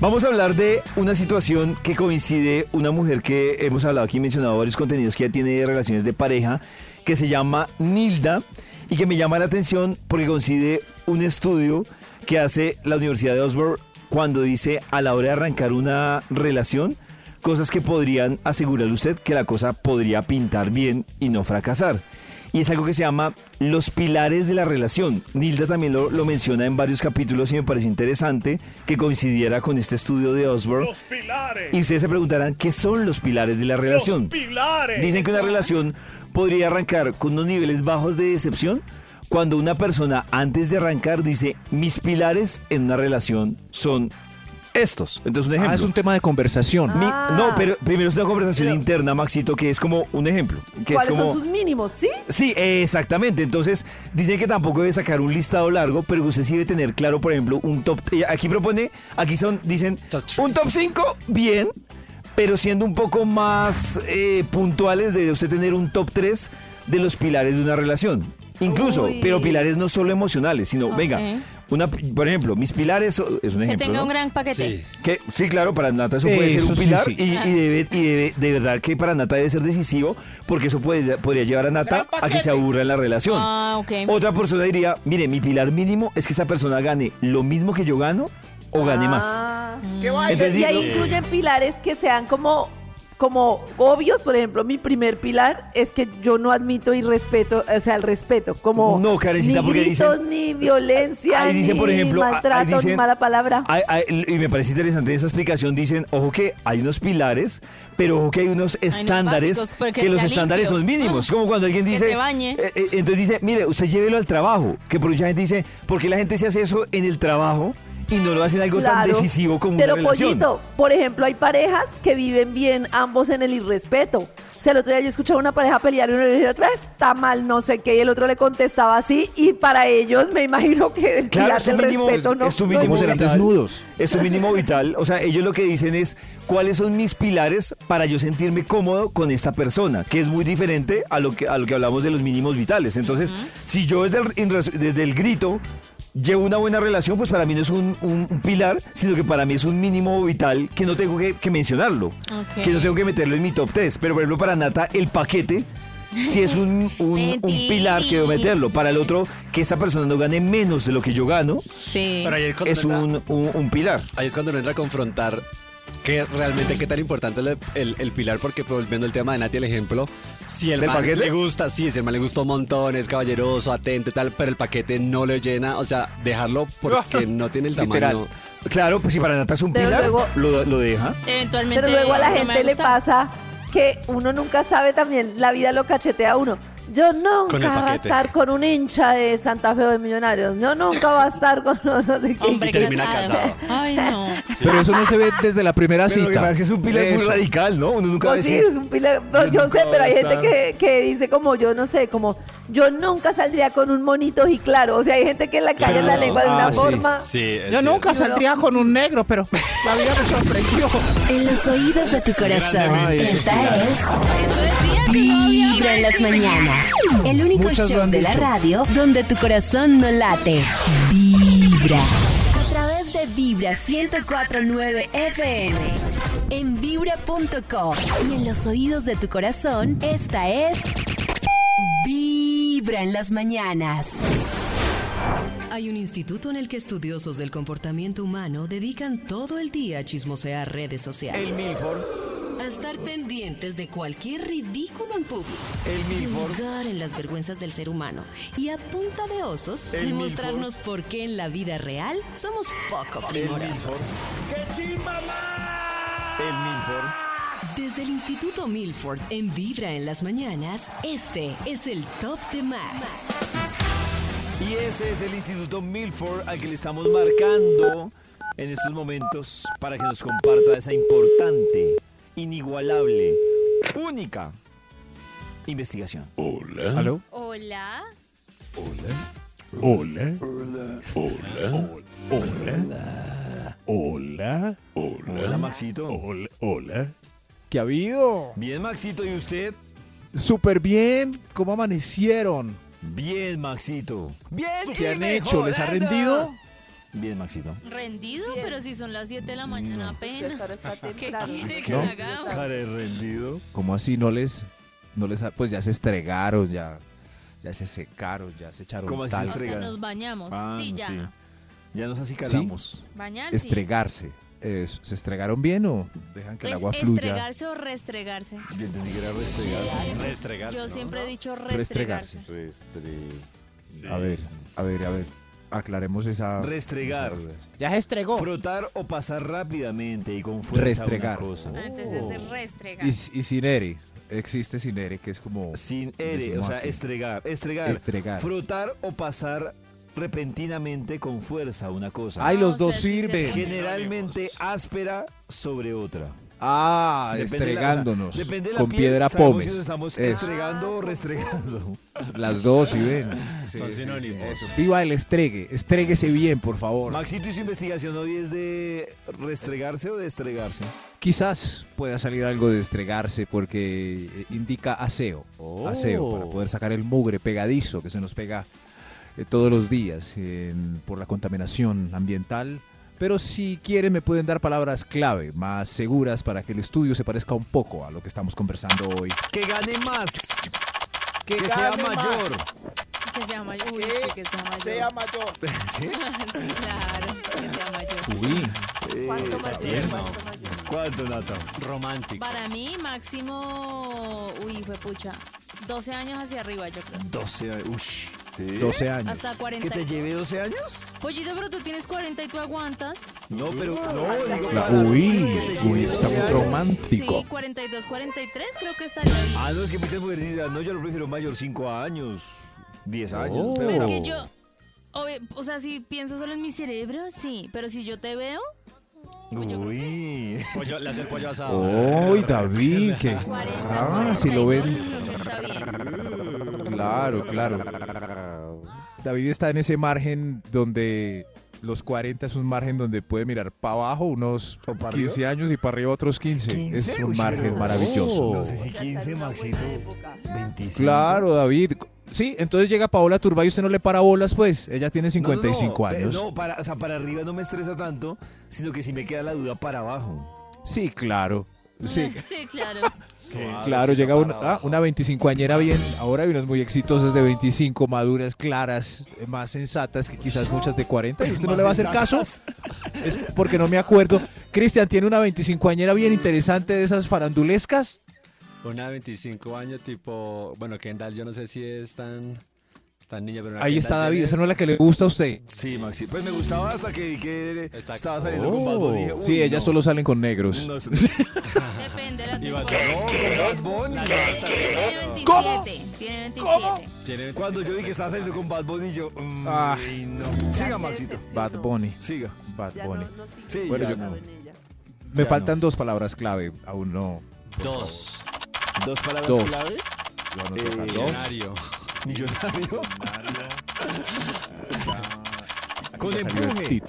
Vamos a hablar de una situación que coincide una mujer que hemos hablado aquí, mencionado varios contenidos que ya tiene relaciones de pareja, que se llama Nilda y que me llama la atención porque coincide un estudio que hace la Universidad de Oxford cuando dice a la hora de arrancar una relación, cosas que podrían asegurarle usted que la cosa podría pintar bien y no fracasar. Y es algo que se llama los pilares de la relación. Nilda también lo, lo menciona en varios capítulos y me parece interesante que coincidiera con este estudio de Osborne. Los pilares. Y ustedes se preguntarán, ¿qué son los pilares de la relación? Los pilares. Dicen que una relación podría arrancar con unos niveles bajos de decepción cuando una persona antes de arrancar dice, mis pilares en una relación son estos. Entonces, un ejemplo. Ah, es un tema de conversación. Mi- Ah. no, pero primero es una conversación interna, Maxito, que es como un ejemplo. Que es ¿Cuáles como... son sus mínimos? ¿Sí? Sí, exactamente. Entonces, dicen que tampoco debe sacar un listado largo, pero usted sí debe tener claro, por ejemplo, un top. eh, Aquí propone, aquí son, dicen, un top 5, bien, pero siendo un poco más eh, puntuales, debe usted tener un top 3 de los pilares de una relación. Incluso, Uy. pero pilares no solo emocionales, sino, venga, una, por ejemplo, mis pilares, es un Que ejemplo. tenga ¿no? un gran paquete. Que, sí, claro, para Nata eso puede ser un pilar sí. Y, y debe, y debe- de verdad que para Nata debe ser decisivo porque eso puede, podría llevar a Nata a que se aburra en la relación. Ah, ok. Otra persona diría, mire, mi pilar mínimo es que esa persona gane lo mismo que yo gano o gane más. Ah. Entonces, y ahí incluyen pilares que sean como, como obvios. Por ejemplo, mi primer pilar es que yo no admito y respeto, o sea, el respeto. Como No, Karencita, ni porque gritos, dicen- ni violencia, Ahí dicen, ni por ejemplo, ahí maltrato, ni dicen- mala palabra. Hay- hay- y me parece interesante esa explicación. Dicen, ojo que hay unos pilares, pero ojo que hay unos estándares, básicos, que los estándares son mínimos. Ah, como cuando alguien que dice... se bañe. eh, eh, entonces dice, mire, usted llévelo al trabajo. Que por mucha gente dice, ¿por qué la gente se hace eso en el trabajo y no lo hacen algo tan decisivo como Pero una relación? pollito, por ejemplo, hay parejas que viven bien ambos en el irrespeto. O sea, el otro día yo escuchaba una pareja pelear y uno le decía, "Pues, está mal, no sé qué, y el otro le contestaba así, y para ellos me imagino que el Claro, es tu del mínimo, respeto no, es tu no mínimo es- serán vital. desnudos. Es tu mínimo vital. O sea, ellos lo que dicen es cuáles son mis pilares para yo sentirme cómodo con esta persona, que es muy diferente a lo que, a lo que hablamos de los mínimos vitales. Entonces, si yo desde el, desde el grito llevo una buena relación, pues para mí no es un, un- un pilar, sino que para mí es un mínimo vital que no tengo que, que mencionarlo, que no tengo que meterlo en mi top 3. Pero por ejemplo, para Nata, el paquete... Si es un, un- un pilar que debo meterlo. Para el otro, que esa persona no gane menos de lo que yo gano, Sí. Pero ahí es un, un- un pilar. Ahí es cuando uno entra a confrontar que realmente qué tan importante es el, el- el pilar, porque pues, volviendo al tema de Nati, el ejemplo, si el ¿Del man paquete? le gusta, sí, si el man le gusta un montón, es caballeroso, atento y tal, pero el paquete no le llena, o sea, dejarlo porque no tiene el tamaño. Literal. Claro, pues si para Nata es un Pero pilar, luego- lo, lo deja. Eventualmente. Pero luego a la gente le pasa que uno nunca sabe también, la vida lo cachetea a uno. Yo Con nunca voy a paquete. estar con un hincha de Santa Fe o de Millonarios. Yo nunca voy a estar con no sé qué. Hombre Y termina casado. casado. Ay, no. Pero eso no se ve desde la primera Pero cita. es que es un pilar muy radical, ¿no? Uno nunca va a Pues sí, es un pilar. no, yo sé, pero a hay gente que dice como yo no sé, como yo nunca saldría con un monito y claro. O sea, hay gente que la cae en la Claro. lengua de una Ah, sí. forma. Sí, Yo cierto. nunca saldría con un negro, pero la vida me sorprendió. En los oídos de tu corazón, Ay, esta es Vibra en las mañanas. El único Muchas show de la radio donde tu corazón no late. Vibra. A través de Vibra 1049 FM. En vibra.com. Y en los oídos de tu corazón, esta es. Vibra en las mañanas. Hay un instituto en el que estudiosos del comportamiento humano dedican todo el día a chismosear redes sociales. El Milford, A estar pendientes de cualquier ridículo en público. el Milford. hurgar en las vergüenzas del ser humano. Y a punta de osos, El demostrarnos por qué en la vida real somos poco primorosos. El Milford. Desde el Instituto Milford en Vibra en las mañanas, este es el Top de Max. Y ese es el Instituto Milford al que le estamos marcando en estos momentos para que nos comparta esa importante, inigualable, única investigación. Hola. ¿Aló? Hola. Hola. Hola. Hola. Hola, Maxito. Hola. Hola. ¿Qué ha habido? Bien, Maxito, ¿y usted? Súper bien. ¿Cómo amanecieron? Bien, Maxito. Bien, ¿Qué y han hecho? ¿Les ha rendido? Bien, Maxito. Rendido, Bien. pero si son las 7 de la mañana apenas. Claro, está ¿Qué quiere que No. hagamos? rendido. ¿Cómo así no les, no les, ha- pues ya se estregaron, ya, ya se secaron, ya se echaron ¿Cómo así tal? Nos bañamos. Ah, sí, ya. sí. Ya nos acicalamos. Sí. Estregarse. Es- ¿Se estregaron bien o dejan que el Pues agua fluya? estregarse o restregarse. Yo entendí que era restregarse. Restregar. Yo siempre he dicho Restregarse. restregarse. A ver, a ver, a ver. Aclaremos esa. Restregar. esa. Ya se estregó. Frotar o pasar rápidamente y con fuerza Restregar. una cosa. Ah, Entonces es de restregar. Y, y sin ere. Existe sin ere, que es como. Sin ere, o sea, aquí. estregar. Estregar. Estregar. Frotar o pasar repentinamente con fuerza una cosa. Ay, los dos sirven. Generalmente áspera sobre otra. Ah, Depende de la- estregándonos. depende de la con piel, piedra pómez. si estamos Eso. estregando o restregando. Las dos, ¿sí ven? Sí, Son sí, sí, sinónimos. Viva el estregue. Estréguese bien, por favor. Maxito y su investigación hoy es de restregarse o de estregarse. Quizás pueda salir algo de estregarse porque eh, indica aseo. Aseo, para poder sacar el mugre pegadizo que se nos pega eh, todos los días en- por la contaminación ambiental. Pero si quieren me pueden dar palabras clave, más seguras para que el estudio se parezca un poco a lo que estamos conversando hoy. Que gane más. Que, Que sea mayor. Que sea mayor. Uy, Que sí, que sea mayor. Sea mayor. ¿Sí? Sí, claro, que sea mayor. Uy, ¿Cuánto Eh, mayor? tierno. ¿Cuánto mayor? ¿Cuánto, Nata? Romántico. Para mí, máximo. Uy, fue pucha. 12 años hacia arriba, yo creo. 12 años. ¿Sí? 12 años. Hasta ¿Que 40. te lleve 12 años? Pollito, pero tú tienes 40 y tú aguantas. No, pero no, digo La- para- uy, que uy, está 12 muy romántico. Sí, 42, 43, creo que estaría bien. Ah, no, es que muchas mujeres dicen, no, yo lo prefiero mayor 5 años, 10 años. Oh. pero, Es o sea, que yo. obvio, o sea, si pienso solo en mi cerebro, sí. Pero si yo te veo, Uy. Pollo, le hace el pollo asado. ¡Uy, David! que- 40, Ah, si lo 42, ven. creo que está bien. Claro, claro. David está en ese margen donde los 40 es un margen donde puede mirar para abajo unos ¿O para 15 años y para arriba otros 15. 15, Es un uy, margen maravilloso. No sé si Ya 15, está en una Maxito. buena época. 25. Claro, David. Sí, entonces llega Paola Turbay y usted no le para bolas, pues. Ella tiene No, no, no, 55 años. No, para, o sea, para arriba no me estresa tanto, sino que sí me queda la duda para abajo. Sí, claro. Sí, Sí, claro. claro, llega una, ah, una 25añera bien. Ahora hay unas muy exitosas de 25, maduras, claras, eh, más sensatas que quizás muchas de 40. ¿Y usted no le va a hacer caso? Es porque no me acuerdo. Cristian tiene una 25añera bien interesante de esas farandulescas. Una de 25 años, tipo. Bueno, Kendall, yo no sé si es tan. Tan niña, pero. una Ahí está David, Jenner. esa no es la que le gusta a usted. Sí, Maxi. Pues me gustaba hasta que vi que Está- estaba saliendo con Bad Bunny. Dije, sí, ellas no. solo salen con negros. No, Depende de no, Bunny. Tiene 27. Tiene 27. Tiene- Cuando yo vi que estaba saliendo con Bad Bunny, yo. mm, Ah. ay, no. Siga, Maxito. Bad Bunny. Siga. Bad no, Bunny. no Sí, Bueno, yo- no. en ella. Me Ya faltan dos palabras clave. Aún no. Dos. Dos palabras Dos. clave. Yo anoté Eh, dos. Millonario. Con empuje.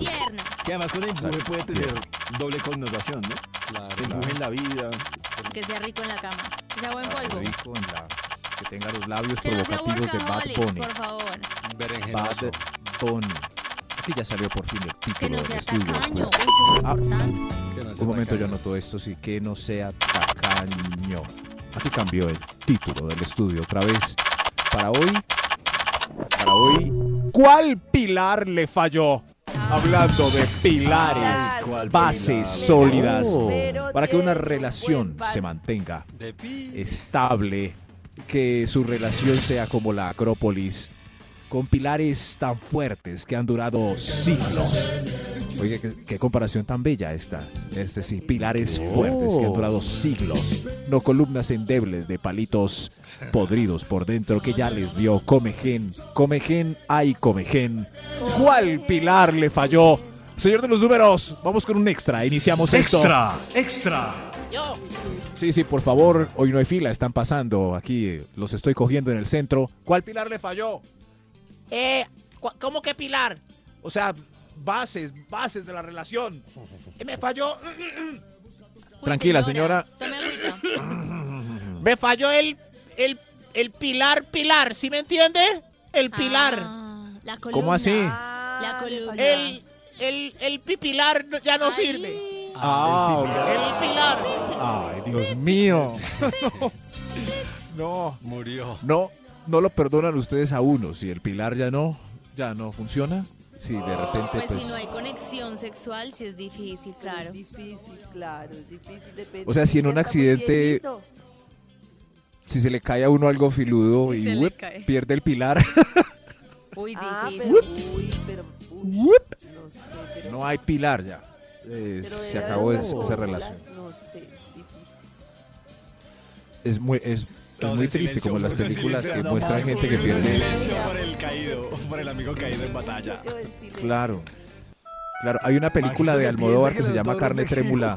Que además con empuje puede tener doble connotación, ¿no? Claro. Empuje en la vida. Que sea rico en la cama. Que sea buen polvo. Rico en la- que tenga los labios Que no provocativos de Bad Bunny. por favor. Berenjenoso. Bad Bunny. Aquí ya salió por fin el Que título no del sea estudio. tacaño. pues. Ah. importante. Que no sea Un momento, yo tacaño. anoto esto, sí, que no sea tacaño. Aquí cambió el título del estudio otra vez. Para hoy, para hoy, ¿cuál pilar le falló? Hablando de pilares, ¿cuál bases pilar? sólidas, Pero para que una relación se mantenga estable, que su relación sea como la Acrópolis, con pilares tan fuertes que han durado siglos. Oye, qué, qué comparación tan bella esta. Este sí, pilares fuertes que han durado siglos. No columnas endebles de palitos podridos por dentro que ya les dio comején. Comején, ay comején. ¿Cuál pilar le falló? Señor de los números, vamos con un extra. Iniciamos esto. Yo. Sí, sí, por favor, hoy no hay fila, están pasando aquí, eh, los estoy cogiendo en el centro. ¿Cuál pilar le falló? Eh, ¿cómo que Pilar? O sea, bases, bases de la relación. Me falló. Uy, Tranquila, señora. Me falló el, el, el pilar, pilar. ¿Sí me entiende? El pilar. Ah, la columna. ¿Cómo así? Ah, La columna. El, el, el pipilar ya no Ay. sirve. Ah, El pilar. Ay, Dios mío. No, Murió. no, no lo perdonan ustedes a uno. Si el pilar ya no, ya no funciona. Si de repente, Pues, pues. si no hay conexión sexual, sí es difícil, claro. Es difícil, claro, es difícil. Depende. O sea, si en un accidente-. Si se le cae a uno algo filudo Si y cae. pierde el pilar, Uy, Ah, difícil. pero, uy, pero, uy, Whip. no sé, pero, no hay pilar ya. Eh, se acabó esa relación. No sé, difícil. Es muy, es, es muy triste como en las películas que muestran gente que pierde. Silencio por el caído, por el amigo caído en batalla. En. Claro. Claro, hay una película de Almodóvar que se llama Carne. Trémula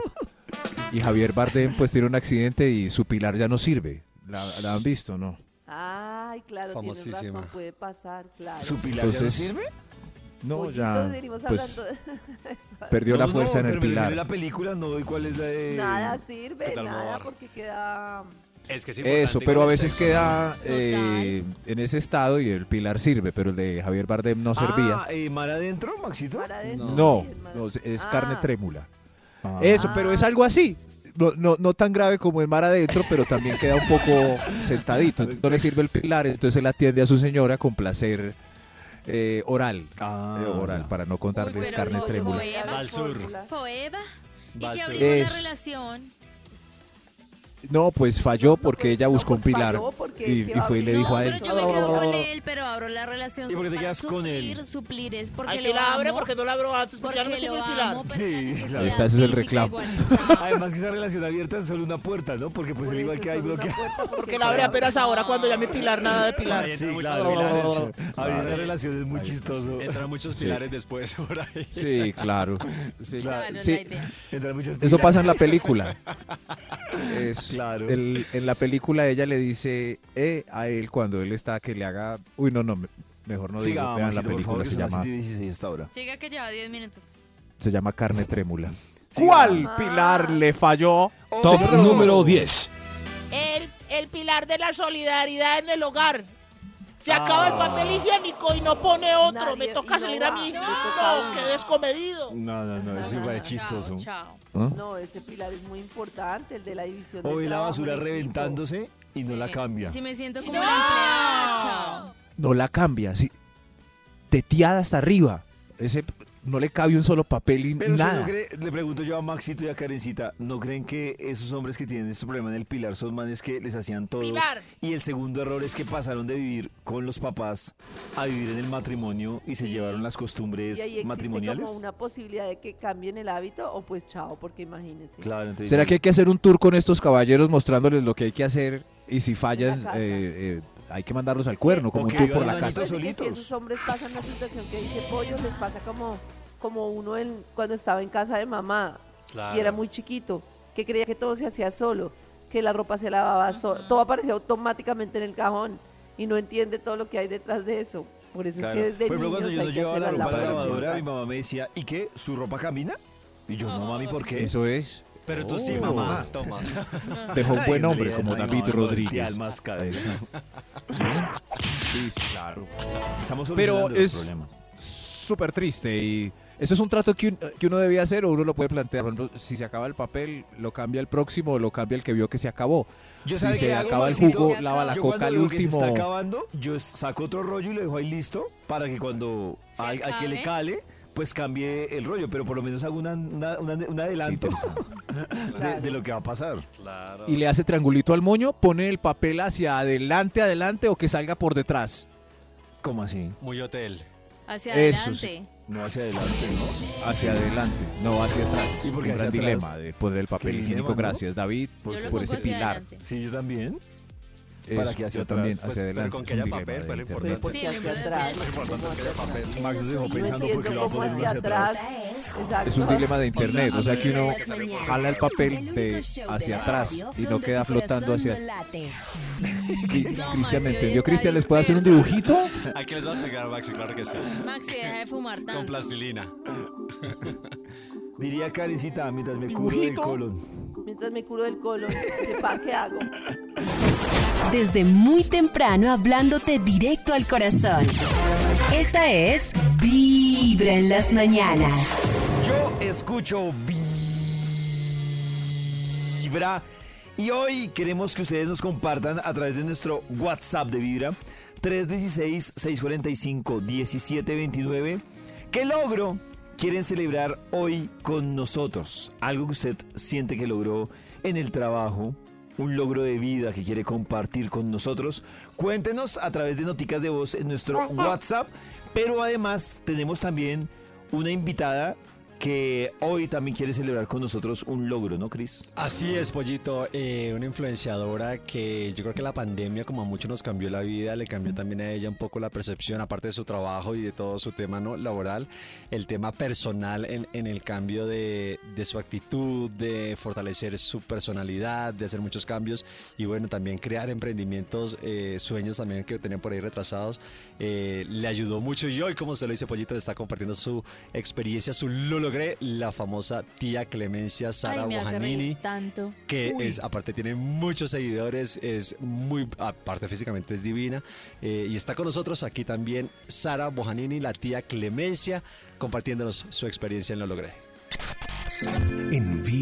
y Javier Bardem pues tiene un accidente y su pilar ya no sirve. ¿La, la han visto, no? Ay, claro, tienes Famosísima. razón, puede pasar, claro. ¿Su pilar ya no Entonces, sirve? No, ya entonces pues hablando de- perdió la No, fuerza no, en el pero pilar. la película no doy cuál es la de... Nada sirve, ¿Qué tal, nada, porque queda... Es que es importante Eso, pero a veces queda eh, en ese estado y el pilar sirve, pero el de Javier Bardem no servía. Ah, eh, ¿Mar adentro, Maxito? Para adentro, No, es no, es Ah, carne trémula. Ah. Eso, pero es algo así. No, no, no tan grave como el mar adentro, pero también queda un poco sentadito. Entonces no le sirve el pilar, entonces él atiende a su señora con placer eh, oral. Ah, eh, oral, para no contarles pero carne trémula. Al sur. Foeva. ¿Y si abrimos la relación? No, pues falló No, porque pues, ella no, buscó un pues, pilar falló porque y, ¿qué y fue y le dijo no, a pero él. yo me quedo con él, pero abro la relación ¿Y por qué te quedas con él? suplir, suplir es porque Ay, lo la abre porque no la abro antes, porque ya no me porque el pilar. amo, pero Sí, claro. Este es el reclamo. Además que esa relación abierta es solo una puerta, ¿no? Porque pues el igual eso que hay bloqueado. Porque la abre apenas ahora cuando ya me pilar nada de pilar. Sí, claro, pilar. Abrir esa relación es muy chistoso. Entran muchos pilares después por ahí. Sí, claro. Sí, Claro, Eso pasa en la película. Es- Claro. el- en la película ella le dice eh, a él cuando él está que le haga... Uy, no, no, me- mejor no Siga, digo. Vean la película, favor, que se llama, 7:16 hasta ahora. Siga que lleva 10 minutos. se llama Carne Trémula. Siga. ¿Cuál Ah. pilar le falló? Top número 10. El, el pilar de la solidaridad en el hogar. Se acaba el papel higiénico y no pone otro. Nadie- me toca no salir a mí. No, uno. qué descomedido. No, no, no, eso igual es Chao, chistoso. Chao. ¿Ah? No, ese pilar es muy importante, el de la división O del ve la basura reventándose y no la cambia. Si me siento como una empleada, chao. No la cambia, sí. Teteada hasta arriba. Ese no le cabe un solo papel y Pero ¿usted nada. no cree- le pregunto yo a Maxito y a Karencita, ¿no creen que esos hombres que tienen este problema en el pilar son manes que les hacían todo? Pilar. Y el segundo error es que pasaron de vivir con los papás a vivir en el matrimonio y se llevaron las costumbres Y ahí existe matrimoniales. como una posibilidad de que cambien el hábito o pues chao, porque imagínense. Claro, entonces, ¿Será que hay que hacer un tour con estos caballeros mostrándoles lo que hay que hacer? Y si fallan, eh, eh, hay que mandarlos al cuerno, como o un tour por la casa. que Si esos hombres pasan la situación que dice Pollo, les pasa como, como uno en, cuando estaba en casa de mamá Claro. y era muy chiquito, que creía que todo se hacía solo, que la ropa se lavaba solo, todo aparecía automáticamente en el cajón y no entiende todo lo que hay detrás de eso. Por eso Claro. es que desde Por ejemplo, cuando niños yo no llevaba hacer la ropa a la lavadora, mi mamá me decía, ¿y qué? ¿Su ropa camina? Y yo, no, mami, ¿por qué? Eso es. Pero tú sí, Oh. mamá. Toma. Dejó un buen En hombre como David no Rodríguez. está. Sí, claro. Estamos Pero es-. Súper triste y eso es un trato que, un- que uno debía hacer o uno lo puede plantear. Por ejemplo, si se acaba el papel, lo cambia el próximo o lo cambia el que vio que se acabó. Yo Si ¿sabe se acaba el jugo, lava la Yo coca al veo que se último. está acabando, yo saco otro rollo y lo dejo ahí listo para que cuando ¿Se a, a que le cale, pues cambie el rollo, pero por lo menos hago una, una- una- un adelanto de, de lo que va a pasar. Claro. Y le hace triangulito al moño, pone el papel hacia adelante, adelante o que salga por detrás. ¿Cómo así? Muy hotel. Hacia Eso adelante. No hacia adelante, ¿no? Hacia adelante, no hacia atrás. Es ¿Y por qué un gran dilema de poner el papel ¿Qué higiénico. dilema, no? Gracias, David, por, por ese pilar. adelante. Sí, yo también. Eso, Para que hacia también Pues, hacia pero adelante. con que haya papel, pues. Pero importante. porque Sí, atrás. Max se dejó pensando porque lo va poner hacia hacia atrás. Es un dilema de internet, o sea que uno jala el papel el de hacia atrás y no queda flotando hacia... Cristian me entendió. Cristian, ¿les puede hacer un dibujito? Aquí les voy a explicar, Maxi, claro que sí. Maxi, deja de fumar Con tanto. plastilina. Diría Karencita mientras me cubro del colon. Mientras me curo del colon, ¿qué, qué hago? Desde muy temprano hablándote directo al corazón. Esta es Vibra. Vibra en las mañanas. Yo escucho Vibra y hoy queremos que ustedes nos compartan a través de nuestro WhatsApp de Vibra 316-645-1729 qué logro quieren celebrar hoy con nosotros. Algo que usted siente que logró en el trabajo, un logro de vida que quiere compartir con nosotros. Cuéntenos a través de noticas de voz en nuestro WhatsApp, pero además tenemos también una invitada que hoy también quiere celebrar con nosotros un logro, ¿no, Cris? Así es, Pollito, eh, una influenciadora que yo creo que la pandemia como a muchos nos cambió la vida, le cambió también a ella un poco la percepción, aparte de su trabajo y de todo su tema ¿no? laboral, el tema personal en, en el cambio de, de su actitud, de fortalecer su personalidad, de hacer muchos cambios y bueno, también crear emprendimientos, eh, sueños también que tenían por ahí retrasados, eh, le ayudó mucho y hoy, como usted lo dice, Pollito, está compartiendo su experiencia, su lo logré, la famosa tía Clemencia Sara Ay, me hace Bojanini tanto. que es aparte tiene muchos seguidores, es muy aparte físicamente es divina eh, y está con nosotros aquí también Sara Bojanini, la tía Clemencia, compartiéndonos su experiencia en lo logré. En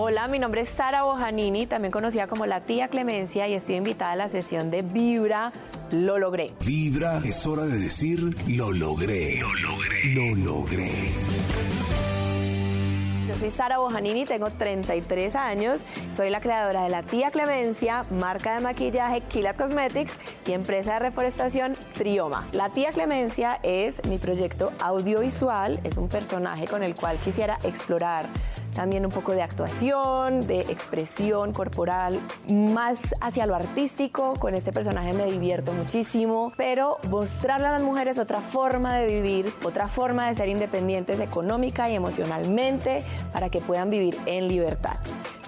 Hola, mi nombre es Sara Bojanini, también conocida como la tía Clemencia y estoy invitada a la sesión de Vibra. Lo logré. Vibra es hora de decir lo logré. Lo logré. Lo logré. Yo soy Sara Bojanini, tengo 33 años, soy la creadora de la tía Clemencia, marca de maquillaje Kilat Cosmetics y empresa de reforestación Trioma. La tía Clemencia es mi proyecto audiovisual, es un personaje con el cual quisiera explorar también un poco de actuación, de expresión corporal, más hacia lo artístico. Con este personaje me divierto muchísimo, pero mostrarle a las mujeres otra forma de vivir, otra forma de ser independientes económica y emocionalmente para que puedan vivir en libertad.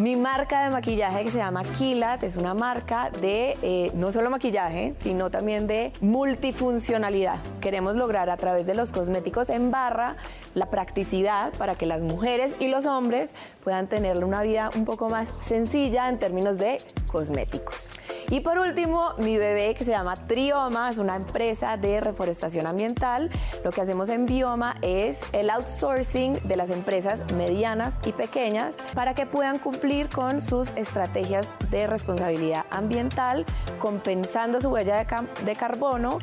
Mi marca de maquillaje que se llama Kilat es una marca de eh, no solo maquillaje, sino también de multifuncionalidad. Queremos lograr a través de los cosméticos en barra la practicidad para que las mujeres y los hombres puedan tener una vida un poco más sencilla en términos de cosméticos. Y por último, mi bebé que se llama Trioma, es una empresa de reforestación ambiental. Lo que hacemos en Bioma es el outsourcing de las empresas medianas y pequeñas para que puedan cumplir con sus estrategias de responsabilidad ambiental, compensando su huella de, de carbono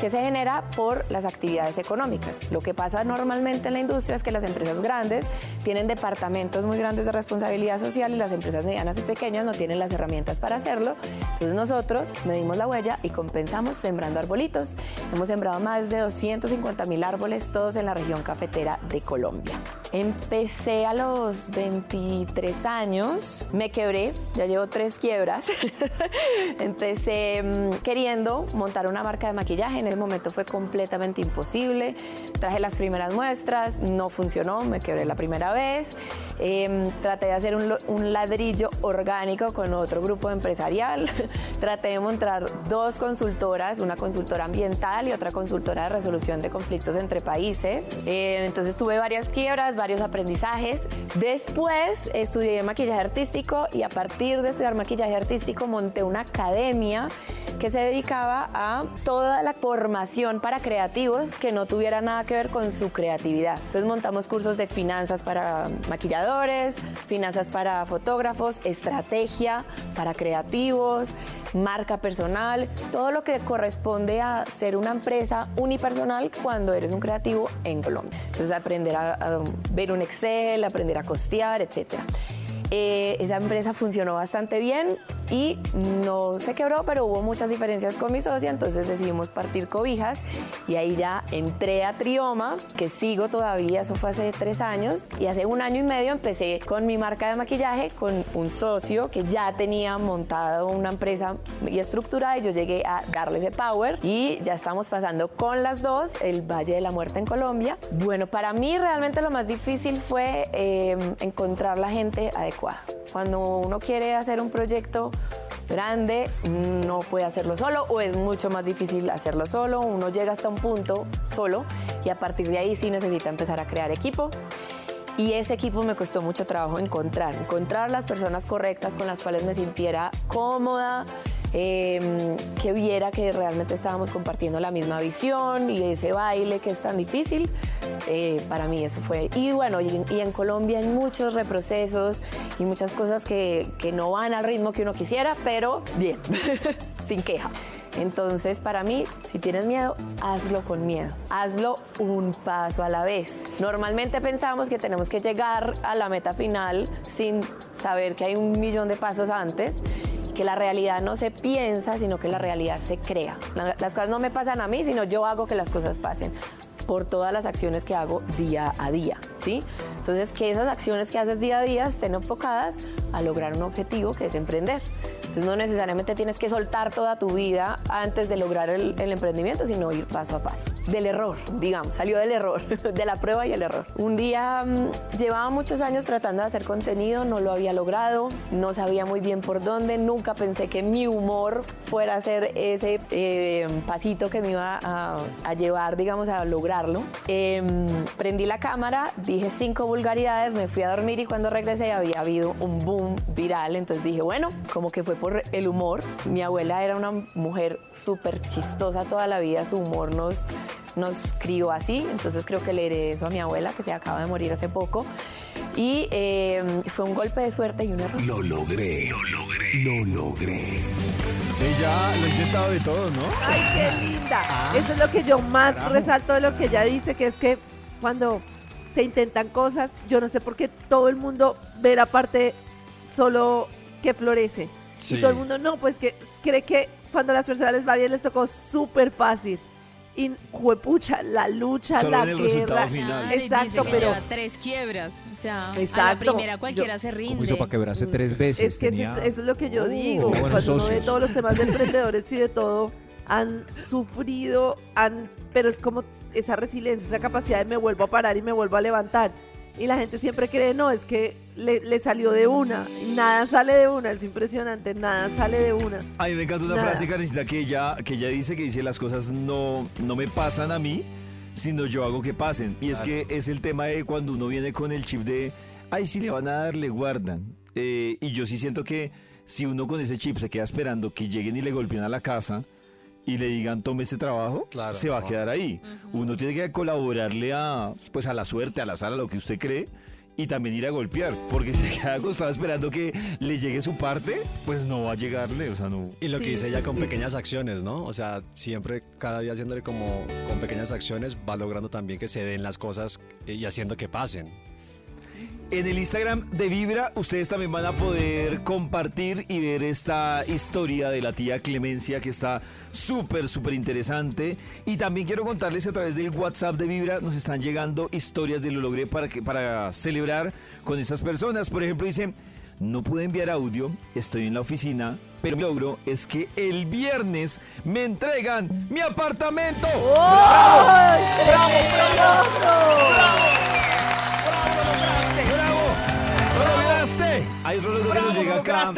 que se genera por las actividades económicas. Lo que pasa normalmente en la industria es que las empresas grandes tienen departamentos muy grandes de responsabilidad social y las empresas medianas y pequeñas no tienen las herramientas para hacerlo. Entonces nosotros medimos la huella y compensamos sembrando arbolitos. Hemos sembrado más de 250 mil árboles, todos en la región cafetera de Colombia. Empecé a los 23 años, me quebré, ya llevo tres quiebras. Empecé mm, queriendo montar una marca de maquillaje, en ese momento fue completamente imposible. Traje las primeras muestras, no funcionó, me quebré la primera vez. Em, traté de hacer un, un ladrillo orgánico con otro grupo empresarial. traté de montar dos consultoras, una consultora ambiental y otra consultora de resolución de conflictos entre países. Eh, entonces tuve varias quiebras, varios aprendizajes. Después estudié maquillaje artístico y a partir de estudiar maquillaje artístico monté una academia que se dedicaba a toda la formación para creativos que no tuviera nada que ver con su creatividad. Entonces montamos cursos de finanzas para maquilladores, finanzas para fotógrafos, estrategia para creativos, marca personal, todo lo que corresponde a ser una empresa unipersonal cuando eres un creativo en Colombia. Entonces aprender a, a ver un Excel, aprender a costear, etcétera. Eh, esa empresa funcionó bastante bien y no se quebró, pero hubo muchas diferencias con mi socia, entonces decidimos partir cobijas y ahí ya entré a Trioma, que sigo todavía, eso fue hace tres años, y hace un año y medio empecé con mi marca de maquillaje, con un socio que ya tenía montado una empresa y estructurada y yo llegué a darle ese power y ya estamos pasando con las dos el Valle de la Muerte en Colombia. Bueno, para mí realmente lo más difícil fue eh, encontrar la gente adecuada Cuando uno quiere hacer un proyecto grande, no puede hacerlo solo o es mucho más difícil hacerlo solo. Uno llega hasta un punto solo y a partir de ahí sí necesita empezar a crear equipo. Y ese equipo me costó mucho trabajo encontrar, encontrar las personas correctas con las cuales me sintiera cómoda, eh, que viera que realmente estábamos compartiendo la misma visión y ese baile que es tan difícil, eh, para mí eso fue. Y bueno, y, y en Colombia hay muchos reprocesos y muchas cosas que, que no van al ritmo que uno quisiera, pero bien, sin queja. Entonces, para mí, si tienes miedo, hazlo con miedo. Hazlo un paso a la vez. Normalmente pensamos que tenemos que llegar a la meta final sin saber que hay un millón de pasos antes que la realidad no se piensa, sino que la realidad se crea. La- las cosas no me pasan a mí, sino yo hago que las cosas pasen por todas las acciones que hago día a día, ¿sí? Entonces, que esas acciones que haces día a día estén enfocadas a lograr un objetivo que es emprender. Entonces, no necesariamente tienes que soltar toda tu vida antes de lograr el, el emprendimiento, sino ir paso a paso. Del error, digamos, salió del error, de la prueba y el error. Un día mm, llevaba muchos años tratando de hacer contenido, no lo había logrado, no sabía muy bien por dónde, nunca pensé que mi humor fuera a ser ese eh, pasito que me iba a, a llevar, digamos, a Em, prendí la cámara, dije cinco vulgaridades, me fui a dormir y cuando regresé había habido un boom viral, entonces dije, bueno, como que fue por el humor. Mi abuela era una mujer súper chistosa toda la vida, su humor nos, nos crió así, entonces creo que le heredé eso a mi abuela, que se acaba de morir hace poco. Y em, fue un golpe de suerte y un error. Lo logré. Lo logré. Lo logré. Ella lo ha intentado de todo, ¿no? Ay, qué linda. Eso es lo que yo más resalto de lo que ella dice, que es que cuando se intentan cosas, yo no sé por qué todo el mundo ve la parte solo que florece. Sí. Y todo el mundo no, pues que cree que cuando a las personas les va bien les tocó súper fácil. Y juepucha, la lucha, Solo la en el guerra. resultado final. Exacto, dice que pero lleva tres quiebras. O sea, a la Exacto. primera cualquiera Yo- se rinde. ¿Cómo hizo para quebrarse tres veces? es que eso es, eso es lo que yo Oh, digo. Cuando uno ve todos los temas de emprendedores y de todo, han sufrido, han, pero es como esa resiliencia, esa capacidad de me vuelvo a parar y me vuelvo a levantar. Y la gente siempre cree, no, es que le, le salió de una. Nada sale de una, es impresionante, nada sale de una. A mí me encanta una Nada. frase, Karencita, que ella, que ella dice que dice las cosas no, no me pasan a mí, sino yo hago que pasen. Y es que es el tema de cuando uno viene con el chip de, ay, si le van a dar, le guardan. Eh, y yo sí siento que si uno con ese chip se queda esperando que lleguen y le golpeen a la casa y le digan, tome este trabajo, Claro, se va a no. quedar ahí. Uno tiene que colaborarle a, pues, a la suerte, al azar, a lo que usted cree. Y también ir a golpear, porque si se queda acostado esperando que le llegue su parte, pues no va a llegarle, o sea, no. Y lo que Sí, dice sí, ella con sí. pequeñas acciones, ¿no? O sea, siempre cada día haciéndole como con pequeñas acciones va logrando también que se den las cosas y haciendo que pasen. En el Instagram de Vibra, ustedes también van a poder compartir y ver esta historia de la tía Clemencia que está súper, súper interesante. Y también quiero contarles a través del WhatsApp de Vibra, nos están llegando historias de lo logré para, que, para celebrar con estas personas. Por ejemplo, dice, no pude enviar audio, estoy en la oficina, pero mi logro es que el viernes me entregan mi apartamento. ¡Ay, tremendo logro! ¡Bravo! Hay otro logro que ¡Bravo, nos llega acá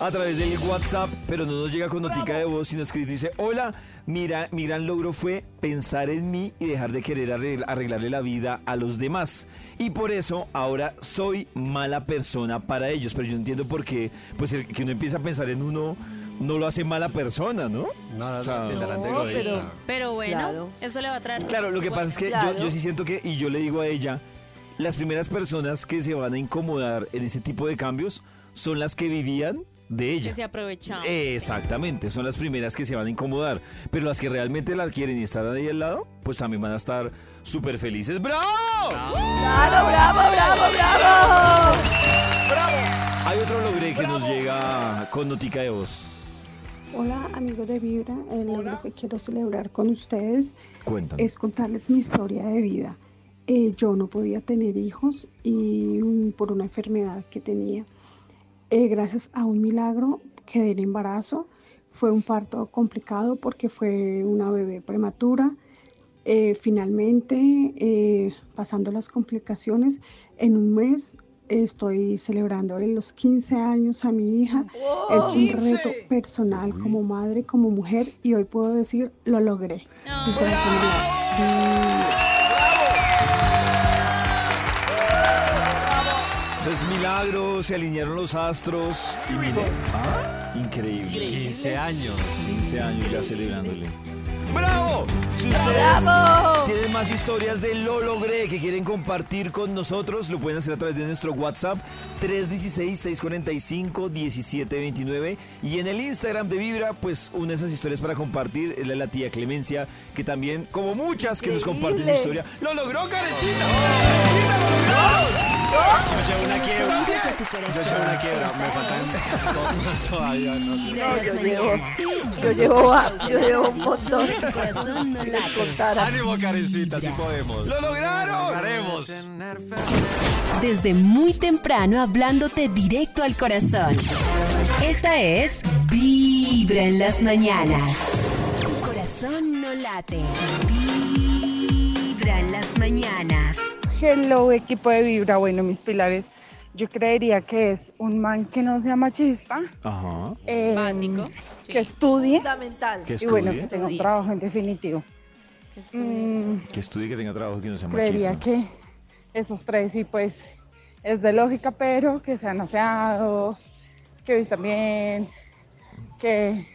a través del WhatsApp, pero no nos llega con notica de voz, sino escrito dice, hola, mira, mi gran logro fue pensar en mí y dejar de querer arregl- arreglarle la vida a los demás. Y por eso ahora soy mala persona para ellos, pero yo entiendo por qué, pues el que uno empieza a pensar en uno, no lo hace mala persona, ¿no? No, no, O sea, no, No, pero-. Pero bueno, Claro. eso le va a traer. Claro, lo que pasa es que yo- Claro. yo, sí siento que, y yo le digo a ella, las primeras personas que se van a incomodar en ese tipo de cambios son las que vivían de ella. Que se aprovechaba. Exactamente, son las primeras que se van a incomodar, pero las que realmente la quieren y están ahí al lado, pues también van a estar súper felices. ¡Bravo! ¡Claro, bravo, bravo, bravo! Hay otro logré que nos llega con notica de voz. Hola amigos de Vibra, el logro que quiero celebrar con ustedes Cuéntame. es contarles mi historia de vida. Eh, yo no podía tener hijos y mm, por una enfermedad que tenía. Eh, gracias a un milagro quedé en embarazo. Fue un parto complicado porque fue una bebé prematura. Eh, finalmente, eh, pasando las complicaciones, en un mes Estoy celebrando los 15 años a mi hija. Es un reto personal como madre, como mujer y hoy puedo decir, lo logré. Mi es milagro, se alinearon los astros y mire, ah, increíble. 15 años. 15 años ya celebrándole. ¡Bravo! Si ustedes ¡Bravo! tienen más historias de Lo Logré que quieren compartir con nosotros, lo pueden hacer a través de nuestro WhatsApp 316-645-1729 y en el Instagram de Vibra, pues una de esas historias para compartir es la de la tía Clemencia, que también, como muchas que nos comparten su historia, ¡lo logró, Karencita! ¡Karencita, lo logró! Yo llevo una quiebra. Yo llevo una quiebra. Me faltan dos todavía. No yo llevo- yo llevo un montón. Contara. Ánimo, Karencita, sí podemos. ¡Lo lograron! Lo haremos. Desde muy temprano hablándote directo al corazón. Esta es Vibra en las mañanas. Tu corazón no late. Vibra en las mañanas. Hello, equipo de Vibra. Bueno, mis pilares, yo creería que es un man que no sea machista, Ajá. eh, Básico. que estudie Fundamental. Que y bueno, que estudie, tenga un Estudie. trabajo en definitivo. Mm, que estudie, que tenga trabajo, que no sea creería machista. que esos tres sí, pues es de lógica, pero que sean aseados, que vistan bien, que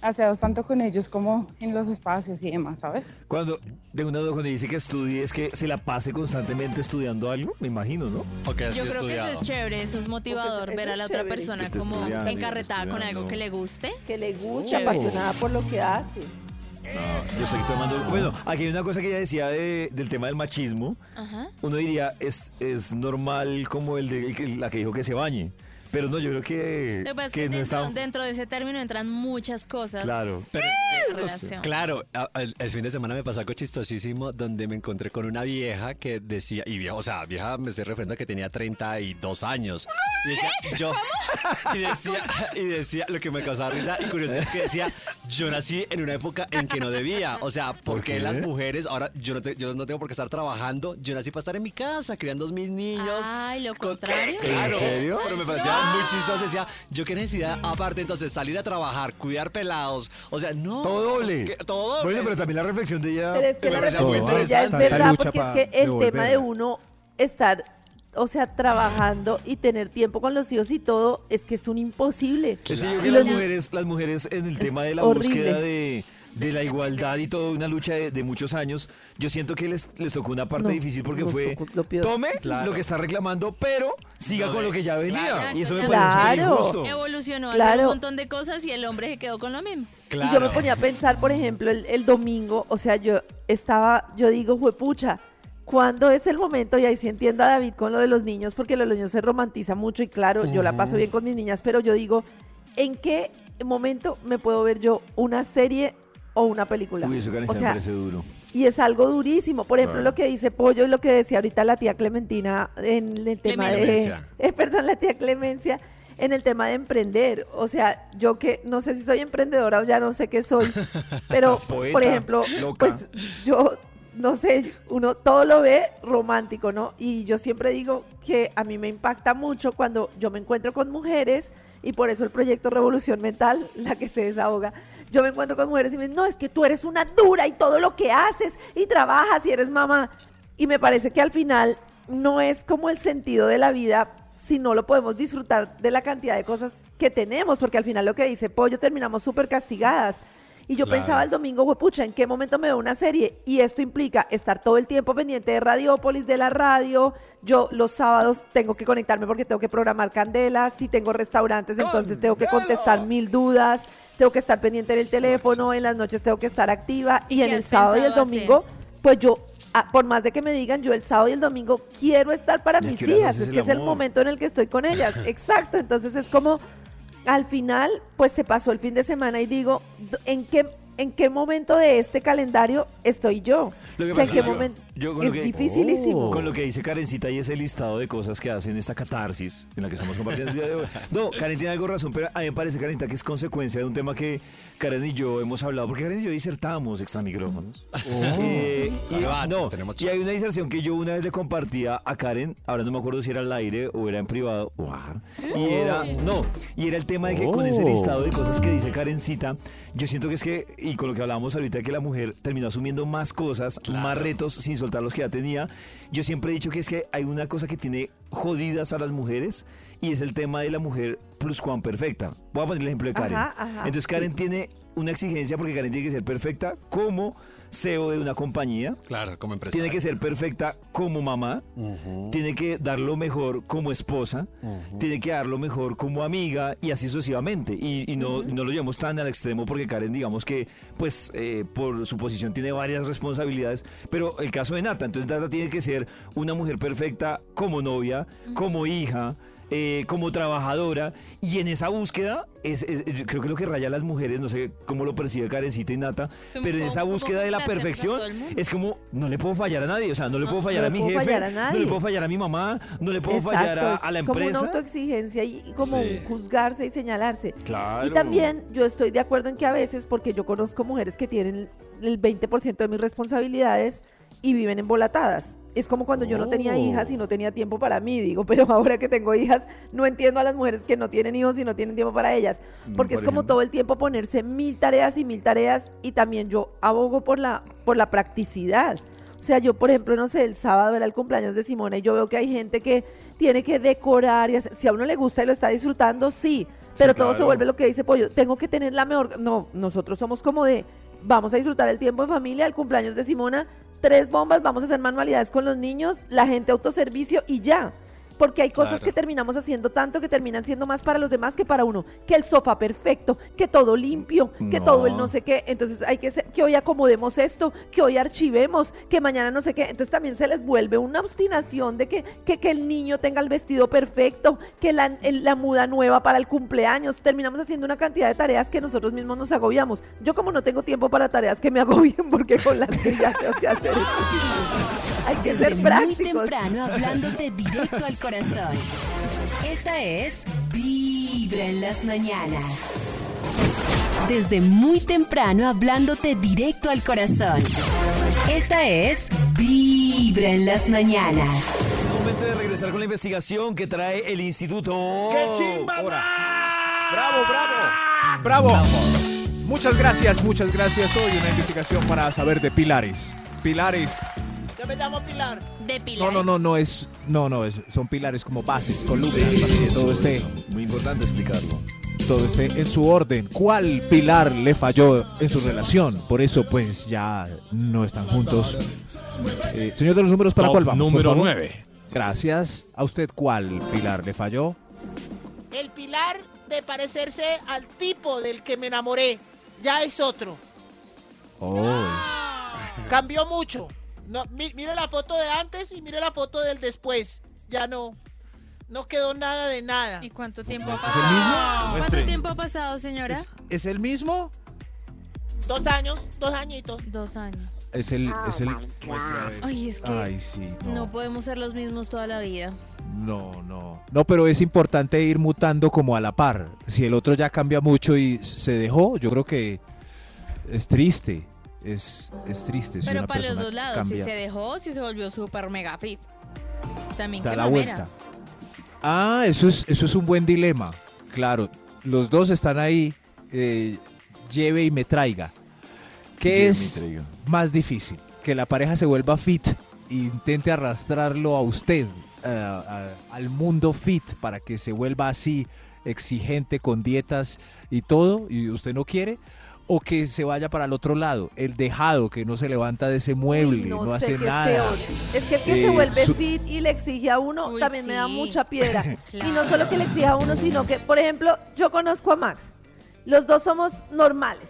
aseados tanto con ellos como en los espacios y demás, ¿sabes? Cuando, de una cuando dice que estudie, es que se la pase constantemente estudiando algo, me imagino, ¿no? Ok, Yo creo que eso estudiado. es chévere, eso es motivador, eso ver a la otra chévere. persona Que como encarretada con algo que le guste. Que le guste, Chévere. apasionada por lo que hace. Yo estoy tomando. Bueno, aquí hay una cosa que ella decía de- del tema del machismo. Ajá. Uno diría, es, es normal como el de el que- la que dijo que se bañe. Pero no, yo creo que, Lo que pasa es que no dentro, está. dentro de ese término entran muchas cosas. Claro. Pero- en relación. Claro, el, el fin de semana me pasó algo chistosísimo donde me encontré con una vieja que decía, y vieja, o sea, vieja me estoy refiriendo a que tenía 32 años. Y decía, yo, y decía, y decía, lo que me causaba risa y curiosidad es que decía, yo nací en una época en que no debía. O sea, ¿por qué qué? las mujeres, ahora yo no, te- yo no tengo por qué estar trabajando, yo nací para estar en mi casa, criando a mis niños. Ay, lo Con- contrario. Claro, ¿En serio? Pero me parecía muy chistoso. Decía, yo qué necesidad, aparte, entonces salir a trabajar, cuidar pelados. O sea, no. Todo doble. que- Todo doble. Bueno, pero también la reflexión de ella. Pero es que me la muy reflexión de ella es interesante. verdad, lucha porque es pa que el tema de devolverla. uno estar, o sea, trabajando y tener tiempo con los hijos y todo, es que es un imposible. Es que yo creo Y que los las mujeres, las mujeres en el tema de la horrible. búsqueda de, de la igualdad y todo, una lucha de, de muchos años, yo siento que les, les tocó una parte No, difícil porque nos fue, tocó lo peor. tome Claro. lo que está reclamando, pero siga No, con lo que ya venía. claro. Y eso me Claro. parece injusto. Evolucionó a hacer un Claro. montón de cosas y el hombre se quedó con lo mismo. Claro. Y yo me ponía a pensar, por ejemplo, el, el domingo, o sea, yo estaba, yo digo, pucha, ¿cuándo es el momento? Y ahí sí entiendo a David con lo de los niños, porque lo de los niños se romantiza mucho y claro, yo la paso bien con mis niñas, pero yo digo, ¿en qué momento me puedo ver yo una serie o una película? Uy, eso que o me sea, parece duro. y es algo durísimo. Por ejemplo, Claro. lo que dice Pollo y lo que decía ahorita la tía Clementina en el tema de... Clemencia. Eh, perdón, la tía Clemencia en el tema de emprender. O sea, yo que no sé si soy emprendedora o ya no sé qué soy, pero Poeta, por ejemplo, loca. pues yo no sé, uno todo lo ve romántico, ¿no? Y yo siempre digo que a mí me impacta mucho cuando yo me encuentro con mujeres y por eso el proyecto Revolución Mental, la que se desahoga, yo me encuentro con mujeres y me dicen, no, es que tú eres una dura y todo lo que haces y trabajas y eres mamá. Y me parece que al final no es como el sentido de la vida si no lo podemos disfrutar de la cantidad de cosas que tenemos, porque al final lo que dice Pollo terminamos súper castigadas. Y yo Claro. pensaba el domingo, pucha, ¿en qué momento me veo una serie? Y esto implica estar todo el tiempo pendiente de Radiópolis, de la radio. Yo los sábados tengo que conectarme porque tengo que programar candelas. Si tengo restaurantes, entonces tengo que contestar mil dudas. Tengo que estar pendiente del teléfono. En las noches tengo que estar activa. ¿Y en el sábado y el hacer? domingo, pues yo, ah, por más de que me digan, yo el sábado y el domingo quiero estar para ¿Y a mis hijas. Es el que es el momento en el que estoy con ellas. Exacto. Entonces es como al final, pues se pasó el fin de semana y digo, ¿en qué, en qué momento de este calendario estoy yo? Lo que O sea, pasa ¿en qué momento? Yo con Es lo que- dificilísimo. Con lo que dice Karencita y ese listado de cosas que hacen esta catarsis en la que estamos compartiendo el día de hoy. No, Karen tiene algo razón, pero a mí me parece, Karencita, que es consecuencia de un tema que Karen y yo hemos hablado, porque Karen y yo disertábamos extra micrófonos. Eh, y, Debate, no, tenemos y hay una disertación que yo una vez le compartía a Karen, ahora no me acuerdo si era al aire o era en privado, ¡guau! y era, no, y era el tema de que con ese Oh. listado de cosas que dice Karencita, yo siento que es que, y con lo que hablábamos ahorita, que la mujer terminó asumiendo más cosas, más retos sin soltar los que ya tenía. Yo siempre he dicho que es que hay una cosa que tiene jodidas a las mujeres y es el tema de la mujer perfecta. Voy a poner el ejemplo de Karen. Ajá, ajá, Entonces Karen sí. tiene una exigencia porque Karen tiene que ser perfecta como CEO de una compañía. Claro, como empresa. Tiene que ser perfecta como mamá. Tiene que dar lo mejor como esposa. Tiene que dar lo mejor como amiga y así sucesivamente. Y, y no, no lo llevamos tan al extremo porque Karen, digamos que, pues, eh, por su posición tiene varias responsabilidades. Pero el caso de Nata, entonces Nata tiene que ser una mujer perfecta como novia, como hija. Eh, como trabajadora y en esa búsqueda es, es- yo creo que lo que raya a las mujeres no sé cómo lo percibe Karencita y Nata Como- pero en esa búsqueda de la perfección es como no le puedo fallar a nadie o sea no le puedo fallar no a mi jefe fallar a no le puedo fallar a mi mamá no le puedo Exacto, fallar a, la Como una empresa autoexigencia y y como Sí. un juzgarse y señalarse. Claro. Y también yo estoy de acuerdo en que a veces, porque yo conozco mujeres que tienen el 20% de mis responsabilidades y viven embolatadas. Es como cuando yo no tenía Oh. hijas y no tenía tiempo para mí, digo, pero ahora que tengo hijas, no entiendo a las mujeres que no tienen hijos y no tienen tiempo para ellas. Mm, Porque por es como todo el tiempo ponerse mil tareas y mil tareas y también yo abogo por la, por la practicidad. O sea, yo, por ejemplo, no sé, el sábado era el cumpleaños de Simona y yo veo que hay gente que tiene que decorar y hacer- si a uno le gusta y lo está disfrutando, sí, pero todo se vuelve lo que dice Pollo, tengo que tener la mejor... No, nosotros somos como de, vamos a disfrutar el tiempo en familia, el cumpleaños de Simona, tres bombas, vamos a hacer manualidades con los niños, la gente autoservicio y ya. Porque hay cosas Claro. que terminamos haciendo tanto que terminan siendo más para los demás que para uno. Que el sofá perfecto, que todo limpio, que No. todo el no sé qué. Entonces hay que ser- que hoy acomodemos esto, que hoy archivemos, que mañana no sé qué. Entonces también se les vuelve una obstinación de que, que, que el niño tenga el vestido perfecto, que la, el- la muda nueva para el cumpleaños. Terminamos haciendo una cantidad de tareas que nosotros mismos nos agobiamos. Yo como no tengo tiempo para tareas que me agobien porque con las que ya tengo que hacer esto. Hay que Desde ser muy prácticos. temprano hablándote directo al corazón. Esta es Vibra en las mañanas. Desde muy temprano hablándote directo al corazón. Esta es Vibra en las mañanas. Es momento de regresar con la investigación que trae el instituto ¡Qué chimba! Ahora. ¡Bravo, bravo! ¡Bravo! Muchas gracias, muchas gracias. Hoy una investigación para saber de pilares. Pilares. Yo me llamo Pilar. De Pilar. No, no, no, no es, no, no, es, son pilares como bases, columnas, para que todo esté, Muy importante explicarlo. todo esté en su orden. ¿Cuál pilar le falló en su relación? Por eso, pues, ya no están juntos. Eh, señor de los números, ¿para Top cuál vamos? por número favor? nueve. Gracias. ¿A usted cuál pilar le falló? El pilar de parecerse al tipo del que me enamoré ya es otro. Oh, Cambió mucho. No, mi- mire la foto de antes y mire la foto del después. Ya no. No quedó nada de nada. ¿Y cuánto tiempo ha ¿Es pasado? el mismo? ¿Cuánto Muestre. tiempo ha pasado, señora? ¿Es el mismo? Dos años, dos añitos. Dos años. Es el, Oh es el. Ay, es que Ay, sí, no. no. podemos ser los mismos toda la vida. No, no. No, pero es importante ir mutando como a la par. Si el otro ya cambia mucho y se dejó, yo creo que es triste. Es, es triste. si Pero una para los persona dos lados, cambia. si se dejó, si se volvió súper mega fit. También da qué la mamera. vuelta. Ah, eso es, eso es un buen dilema. Claro, los dos están ahí, eh, lleve y me traiga. ¿Qué Lleve es traiga. más difícil? Que la pareja se vuelva fit e intente arrastrarlo a usted, a- al mundo fit, para que se vuelva así exigente con dietas y todo, y usted no quiere. O que se vaya para el otro lado, el dejado que no se levanta de ese mueble, no, sé hace qué nada. Es, peor. es que el que se Eh, vuelve su- fit y le exige a uno Uy, también me da mucha piedra. Y no solo que le exija a uno, sino que, por ejemplo, yo conozco a Max. Los dos somos normales.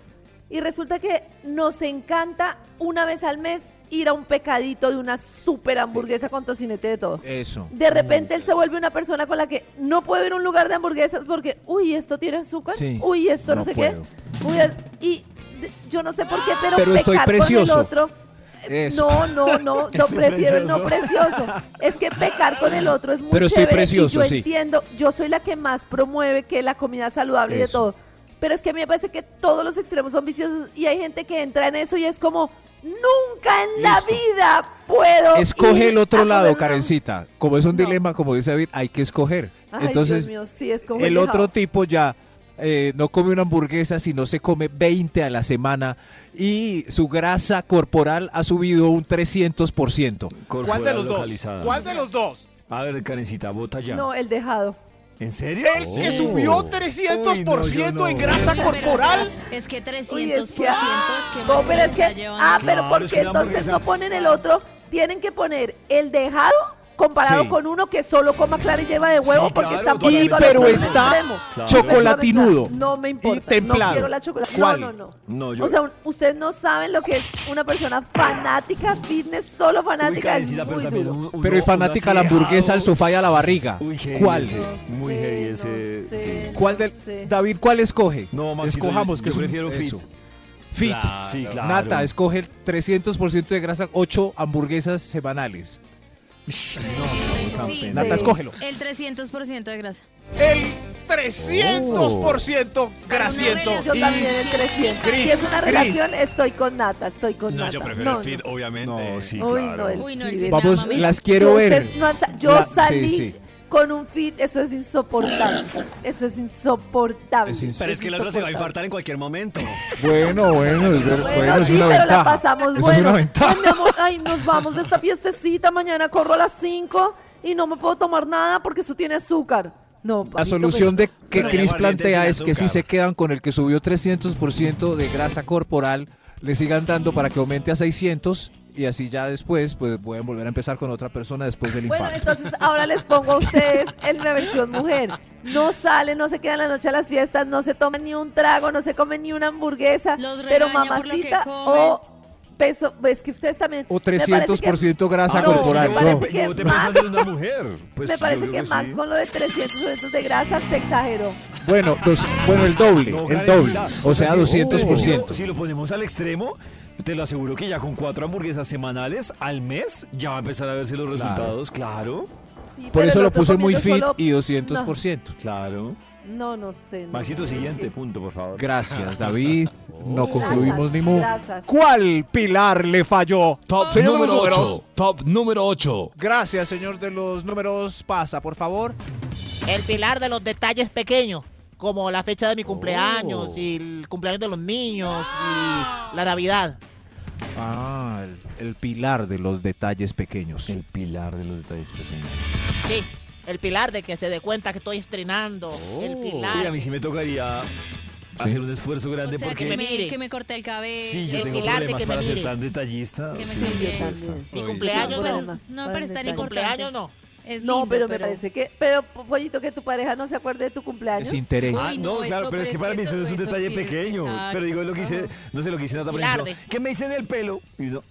Y resulta que nos encanta una vez al mes ir a un pecadito de una super hamburguesa con tocinete de todo. Eso. De repente él se vuelve una persona con la que no puede ir a un lugar de hamburguesas porque, uy, esto tiene azúcar, Sí, uy, esto no, no sé puedo. qué. Uy, es- y de- yo no sé por qué, pero, Pero estoy pecar con precioso. el otro Eso. No, no, no, no Estoy prefiero el no precioso. precioso. Es que pecar con el otro es muy Pero estoy chévere y precioso, yo sí. entiendo, yo soy la que más promueve que la comida saludable y de Eso. todo. Pero es que a mí me parece que todos los extremos son viciosos y hay gente que entra en eso y es como, nunca en la vida puedo Escoge ir el a otro lado, Karencita. Como es un dilema, como dice David, hay que escoger. Ay, Entonces, Dios mío, sí, escoge el otro tipo ya eh, no come una hamburguesa, sino se come 20 a la semana y su grasa corporal ha subido un 300%. Corporal de los dos? ¿Cuál de los dos? A ver, Karencita, vota ya. No, el dejado. ¿En serio? El que subió 300% en grasa Oiga, pero corporal. Es que 300% Uy, es que, es ah, que no, pero es está que, llevando. ah, pero Claro, porque es que una entonces hamburguesa- no ponen el otro, tienen que poner el dejado comparado Sí. con uno que solo coma clara y lleva de huevo Sí, porque claro, poniendo al pero está. Claro. chocolatinudo. No me importa. Y templado. No quiero la chocolate. ¿Cuál? No, no, no. No, yo. O sea, ustedes no saben lo que es una persona fanática, fitness, solo Uy, fanática. es Karencita, pero muy también duro. un- uno- Pero es fanática a la hamburguesa, al sofá y a la barriga. Uy, heavy ¿Cuál? ese, muy heavy no ese. sé. ¿Cuál del sé. David, cuál escoge? No, Maxito, Escojamos yo- que yo es un- prefiero fit. eso. Fit. Sí, claro. Nata, escoge el 300% de grasa, 8 hamburguesas semanales. No, tan Sí. Nata, escógelo. El 300% de grasa. El 300% grasiento. Yo Sí. también el 300. Gris, si es una gris. relación, estoy con Nata, estoy con No, Nata. yo prefiero No, el no. obviamente. No, sí, Uy, claro. no, Uy, no, el Vamos, las quiero ver. ustedes no han yo La- sí, salí sí. Con un fit, eso es insoportable. Eso es insoportable. Es ins- Pero es que el otro se va a insoportable. infartar en cualquier momento. Bueno, bueno, es, ver- Bueno, bueno, es sí, una pero ventaja. la pasamos Eso bueno. es una ventaja. Ay, mi amor, ay, nos vamos de esta fiestecita, mañana corro a las 5 y no me puedo tomar nada porque eso tiene azúcar. No, La solución de que Chris plantea es que si se quedan con el que subió 300% de grasa corporal, le sigan dando para que aumente a 600 y así ya después pues pueden volver a empezar con otra persona después del Bueno, infarto. entonces ahora les pongo a ustedes en la versión mujer. No salen, no se quedan la noche a las fiestas, no se toman ni un trago, no se comen ni una hamburguesa. Los pero mamacita o peso, es que ustedes también... O me parece que- 300% grasa Ah, no, corporal. me parece no. que te Max- una mujer. Pues me parece que, Max sí. con lo de 300 de grasa se exageró. Bueno, dos- bueno, el doble, No, el doble. O sea, si- 200%. Si lo ponemos al extremo, te lo aseguro que ya con cuatro hamburguesas semanales al mes ya va a empezar a verse los resultados, claro. Sí, Por eso lo puso muy fit solo- y 200%. Claro. No, no sé. no, Maxito, no siguiente punto, por favor. Gracias, David. No concluimos ni mu. ¿Cuál pilar le falló? Top Señor número números. 8. Top número 8. Gracias, señor de los números. Pasa, por favor. El pilar de los detalles pequeños, como la fecha de mi cumpleaños Oh. y el cumpleaños de los niños y la Navidad. Ah, el, el pilar de los detalles pequeños. El pilar de los detalles pequeños. Sí, el pilar de que se dé cuenta que estoy estrenando. El Uy, a mí sí me tocaría hacer un esfuerzo grande O sea, porque... que me, Mire. que me corté el cabello. Sí, yo el tengo problemas que para ser tan detallista. Que me sí, cuesta. Mi cumpleaños Tengo no. problemas No me para. Mi importante. cumpleaños no. Es No, pero me parece que, pero Pollito, que tu pareja no se acuerde de tu cumpleaños. Es interés. Ah, Uy, no, no, claro, eso- pero es que para es mí eso no es un eso- detalle pequeño. exacto. Pero digo, lo que hice, no sé, lo que hice Nata, por Pilar ejemplo. de- ¿Qué me hice en el pelo? Y no,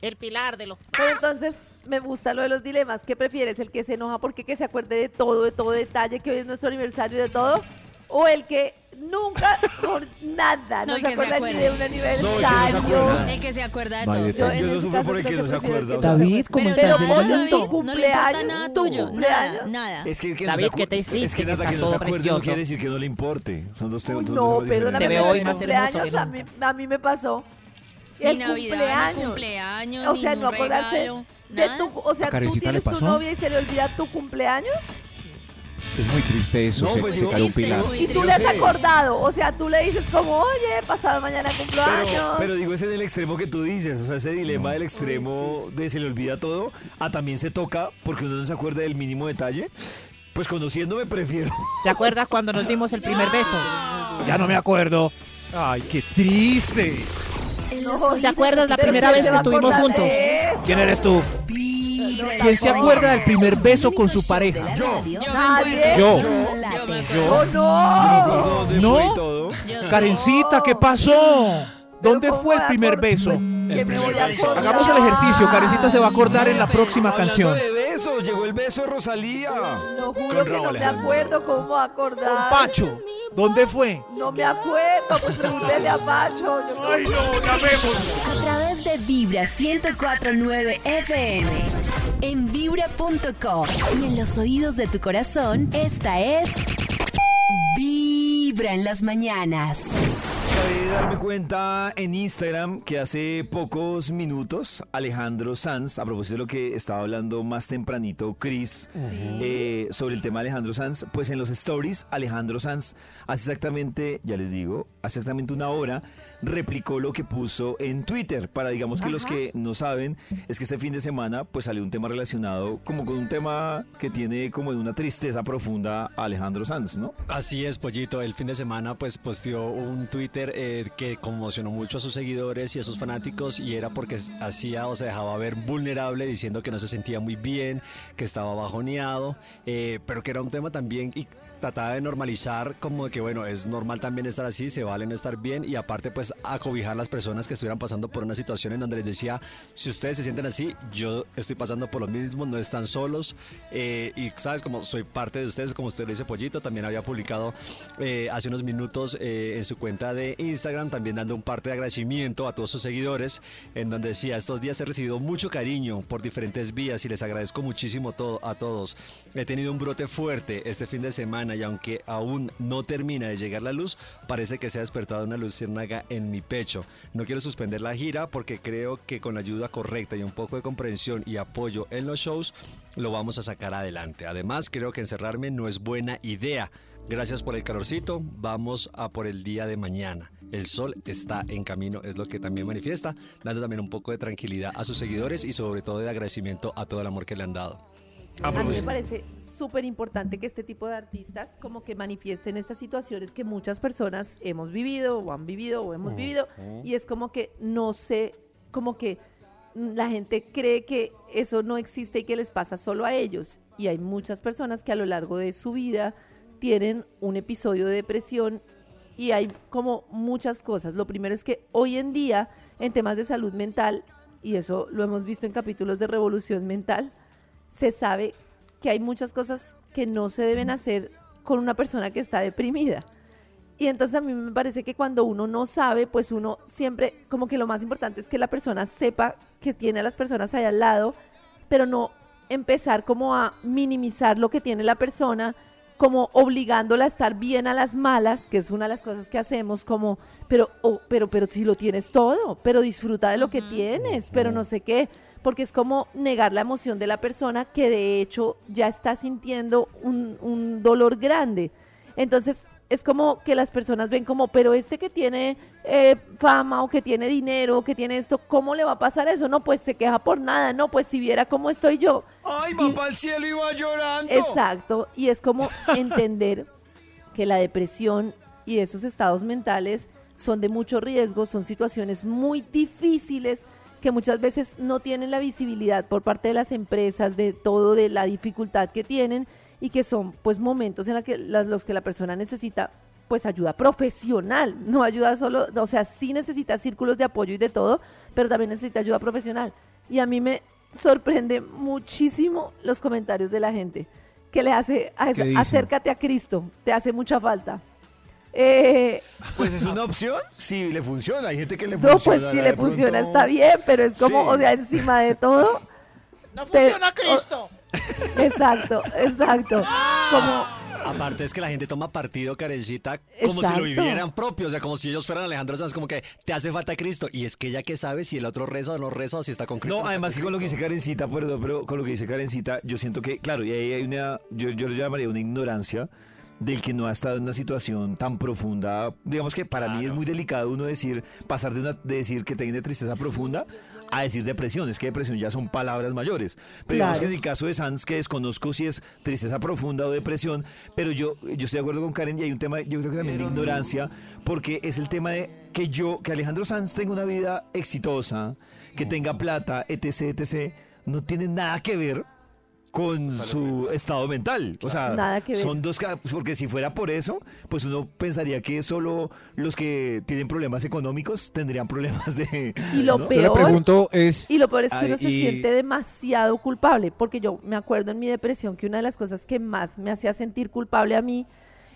El pilar de los. Pero entonces me gusta lo de los dilemas. ¿Qué prefieres? ¿El que se enoja porque que se acuerde de todo, de todo detalle, que hoy es nuestro aniversario y de todo? ¿O el que nunca, por nada, No, no, se acuerda ni acuerde. de un aniversario? acuerda. El que se acuerda de No todo. yo en no sufro por el que no se acuerda. David, ¿cómo Pero estás nada, del David, No momento? le importa ¿Cumpleaños? nada ¿Tu tuyo. Nada, nada. Es que, el que David, no ¿qué te hiciste? Es que estás que no se todo acuerde no quiere decir que no le importe. Son dos temas. no, perdóname, Te veo pero hoy más hermoso a mí, a mí me pasó. Ni El Navidad, cumpleaños. ni cumpleaños, O sea, un no acordarse regalo, de nada. tu, o sea, ¿A tú tienes tu novia y se le olvida tu cumpleaños Es muy triste eso, No, se, pues se cae un pilar. y tú le has acordado, o sea, tú le dices como, oye, pasado mañana cumpleaños. Pero, pero digo, ese es el extremo que tú dices, o sea, ese dilema del extremo de se le olvida todo, a también se toca porque uno no se acuerda del mínimo detalle. Pues conociéndome prefiero. ¿Te acuerdas cuando nos dimos el primer beso? Ya no me acuerdo. Ay, qué triste. No, ¿Te acuerdas la primera ¿quién vez que estuvimos juntos? ¿Quién eres tú? ¿Quién se acuerda del primer beso con su pareja? Yo. Nadie. Yo. Oh, no. ¿Dónde ¿No? Karencita, ¿qué pasó? ¿Dónde ¿cómo fue el primer beso? Hagamos el ejercicio, Karencita se va a acordar en la próxima canción. Besos, llegó el beso de Rosalía. No juro Con que Raúl no me acuerdo cómo acordar. Pacho. ¿Dónde fue? No me acuerdo, pues pregúntele a Pacho. Yo Ay, no, llamemos. A través de Vibra 1049 FM. En vibra.com. Y en los oídos de tu corazón, esta es. Vibra en las mañanas. Acabé de darme cuenta en Instagram que hace pocos minutos Alejandro Sanz, a propósito de lo que estaba hablando más tempranito Chris eh, sobre el tema de Alejandro Sanz, pues en los stories Alejandro Sanz hace exactamente, ya les digo, hace exactamente una hora replicó lo que puso en Twitter. Para digamos que los que no saben, es que este fin de semana pues salió un tema relacionado como con un tema que tiene como de una tristeza profunda a Alejandro Sanz, ¿no? Así es, Pollito. El fin de semana pues posteó un Twitter eh, que conmocionó mucho a sus seguidores y a sus fanáticos y era porque hacía o se dejaba ver vulnerable diciendo que no se sentía muy bien, que estaba bajoneado, eh, pero que era un tema también trataba de normalizar como que bueno, es normal también estar así, se vale no estar bien y aparte pues acobijar las personas que estuvieran pasando por una situación en donde les decía, si ustedes se sienten así, yo estoy pasando por lo mismo, no están solos eh, y sabes como soy parte de ustedes, como usted lo dice Pollito, también había publicado eh, hace unos minutos eh, en su cuenta de Instagram también dando un parte de agradecimiento a todos sus seguidores en donde decía, estos días he recibido mucho cariño por diferentes vías y les agradezco muchísimo todo, a todos. He tenido un brote fuerte este fin de semana y aunque aún no termina de llegar la luz, parece que se ha despertado una luciérnaga en mi pecho. No quiero suspender la gira porque creo que con la ayuda correcta y un poco de comprensión y apoyo en los shows lo vamos a sacar adelante. Además, creo que encerrarme no es buena idea. Gracias por el calorcito, vamos a por el día de mañana. El sol está en camino, es lo que también manifiesta, dando también un poco de tranquilidad a sus seguidores y sobre todo de agradecimiento a todo el amor que le han dado. A mí me parece súper importante que este tipo de artistas como que manifiesten estas situaciones que muchas personas hemos vivido o han vivido o hemos vivido. Y es como que no sé, como que la gente cree que eso no existe y que les pasa solo a ellos. Y hay muchas personas que a lo largo de su vida tienen un episodio de depresión y hay como muchas cosas. Lo primero es que hoy en día en temas de salud mental, y eso lo hemos visto en capítulos de Revolución Mental, se sabe que hay muchas cosas que no se deben hacer con una persona que está deprimida. Y entonces a mí me parece que cuando uno no sabe, pues uno siempre, como que lo más importante es que la persona sepa que tiene a las personas ahí al lado, pero no empezar como a minimizar lo que tiene la persona, como obligándola a estar bien a las malas, que es una de las cosas que hacemos, como, pero, oh, pero, pero si lo tienes todo, pero disfruta de lo que tienes, pero no sé qué porque es como negar la emoción de la persona que de hecho ya está sintiendo un, un dolor grande. Entonces, es como que las personas ven como, pero este que tiene eh, fama o que tiene dinero o que tiene esto, ¿cómo le va a pasar eso? No, pues se queja por nada, no, pues si viera cómo estoy yo. ¡Ay, va para el cielo y va llorando! Exacto, y es como entender que la depresión y esos estados mentales son de mucho riesgo, son situaciones muy difíciles que muchas veces no tienen la visibilidad por parte de las empresas de todo, de la dificultad que tienen y que son pues momentos en la que, los que la persona necesita pues ayuda profesional, no ayuda solo, o sea, sí necesita círculos de apoyo y de todo, pero también necesita ayuda profesional. Y a mí me sorprende muchísimo los comentarios de la gente que le hace, a acércate a Cristo, te hace mucha falta. Eh, Pues es una opción, si le funciona. Hay gente que le no, funciona. pues si le pronto- funciona está bien, pero es como, Sí. o sea, encima de todo. No te- funciona Cristo. Exacto, exacto. Como, Aparte es que la gente toma partido, Karencita, como si lo vivieran propio, o sea, como si ellos fueran Alejandro Sanz, como que te hace falta Cristo. Y es que ella que sabe si el otro reza o no reza o si está con Cristo. No, además que con lo que dice Karencita, perdón, pero con lo que dice Karencita, yo siento que, claro, y ahí hay una, yo, yo lo llamaría una ignorancia del que no ha estado en una situación tan profunda. Digamos que para mí es muy delicado uno decir, pasar de, una, de decir que tiene tristeza profunda a decir depresión. Es que depresión ya son palabras mayores. Pero digamos que en el caso de Sanz, que desconozco si es tristeza profunda o depresión, pero yo, yo estoy de acuerdo con Karen y hay un tema, yo creo que también de ignorancia, porque es el tema de que yo, que Alejandro Sanz tenga una vida exitosa, que tenga plata, etc., etc., no tiene nada que ver con su estado mental. O sea, Nada que ver. son dos, porque si fuera por eso, pues uno pensaría que solo los que tienen problemas económicos tendrían problemas de... Y lo ¿no? peor- Yo le pregunto es... Y lo peor es que Ay, uno se y- siente demasiado culpable, porque yo me acuerdo en mi depresión que una de las cosas que más me hacía sentir culpable a mí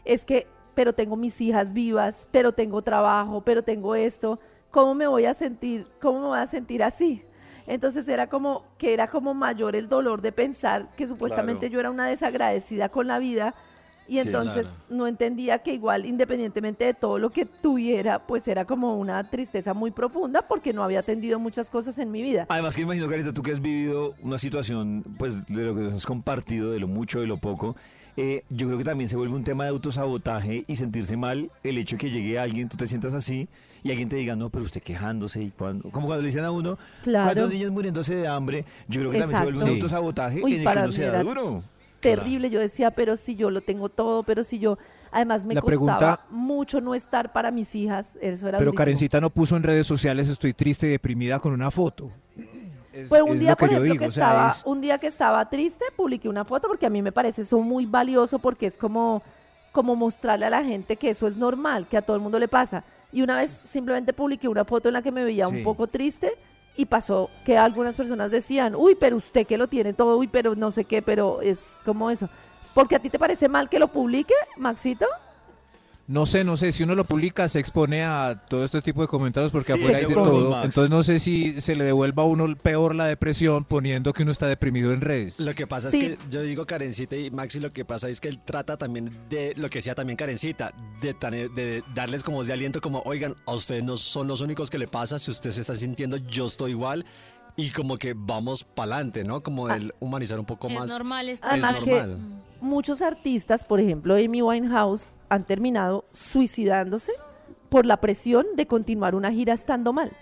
es que pero tengo mis hijas vivas, pero tengo trabajo, pero tengo esto, ¿cómo me voy a sentir? ¿Cómo me voy a sentir así? Entonces era como que era como mayor el dolor de pensar que supuestamente Claro. yo era una desagradecida con la vida y Sí, entonces claro. no entendía que igual independientemente de todo lo que tuviera, pues era como una tristeza muy profunda porque no había atendido muchas cosas en mi vida. Además que imagino, Carita, tú que has vivido una situación, pues, de lo que nos has compartido, de lo mucho, de lo poco, eh, yo creo que también se vuelve un tema de autosabotaje y sentirse mal el hecho de que llegue alguien, tú te sientas así y alguien te diga, no, pero usted quejándose y cuando, como cuando le dicen a uno, Claro. ¿cuántos niños muriéndose de hambre? Yo creo que también se vuelve un Exacto. autosabotaje Uy, en el que uno se da duro. terrible. Yo decía, pero si yo lo tengo todo, pero si yo, además me La costaba pregunta- mucho no estar para mis hijas, eso era Pero durísimo. Karencita no puso en redes sociales estoy triste y deprimida con una foto. Es, Pues un día, lo que por yo ejemplo, digo. que o sea, estaba, es- un día que estaba triste, publiqué una foto porque a mí me parece eso muy valioso porque es como, como mostrarle a la gente que eso es normal, que a todo el mundo le pasa. Y una vez simplemente publiqué una foto en la que me veía Sí. un poco triste y pasó que algunas personas decían, uy, pero usted que lo tiene todo, uy, pero no sé qué, pero es como eso. Porque a ti te parece mal que lo publique, Maxito? No sé, no sé, si uno lo publica se expone a todo este tipo de comentarios porque Sí, afuera hay de todo. Max. Entonces no sé si se le devuelva a uno peor la depresión poniendo que uno está deprimido en redes. Lo que pasa Sí. es que yo digo Karencita y Maxi, lo que pasa es que él trata también de lo que decía también Karencita, de, tener- de darles como de aliento, como, oigan, a ustedes no son los únicos que le pasa, si usted se está sintiendo, yo estoy igual. Y como que vamos para adelante, ¿no? Como el humanizar un poco Es más. normal Además es que normal. muchos artistas, por ejemplo Amy Winehouse, han terminado suicidándose por la presión de continuar una gira estando mal.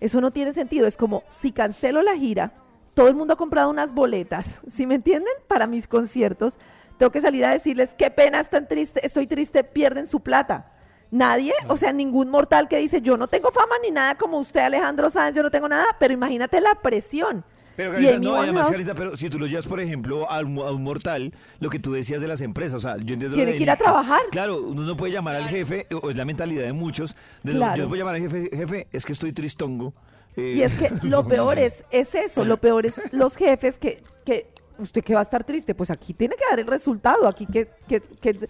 Eso no tiene sentido. Es como si cancelo la gira, todo el mundo ha comprado unas boletas, ¿sí me entienden? Para mis conciertos, tengo que salir a decirles qué pena, están triste, estoy triste, pierden su plata. Nadie, o sea, ningún mortal que dice yo no tengo fama ni nada como usted, Alejandro Sáenz, yo no tengo nada, pero imagínate la presión. Pero, Y Carita, no, además, Carita, pero si tú lo llevas, por ejemplo, a un, a un mortal, lo que tú decías de las empresas, o sea, yo entiendo lo Tiene que ir a trabajar. Claro, uno no puede llamar al jefe, o es la mentalidad de muchos, de Claro. yo no puedo llamar al jefe, jefe, es que estoy tristongo. eh, Y es que lo peor es, es eso, lo peor es los jefes que, que usted que va a estar triste, pues aquí tiene que dar el resultado, aquí que... que, que-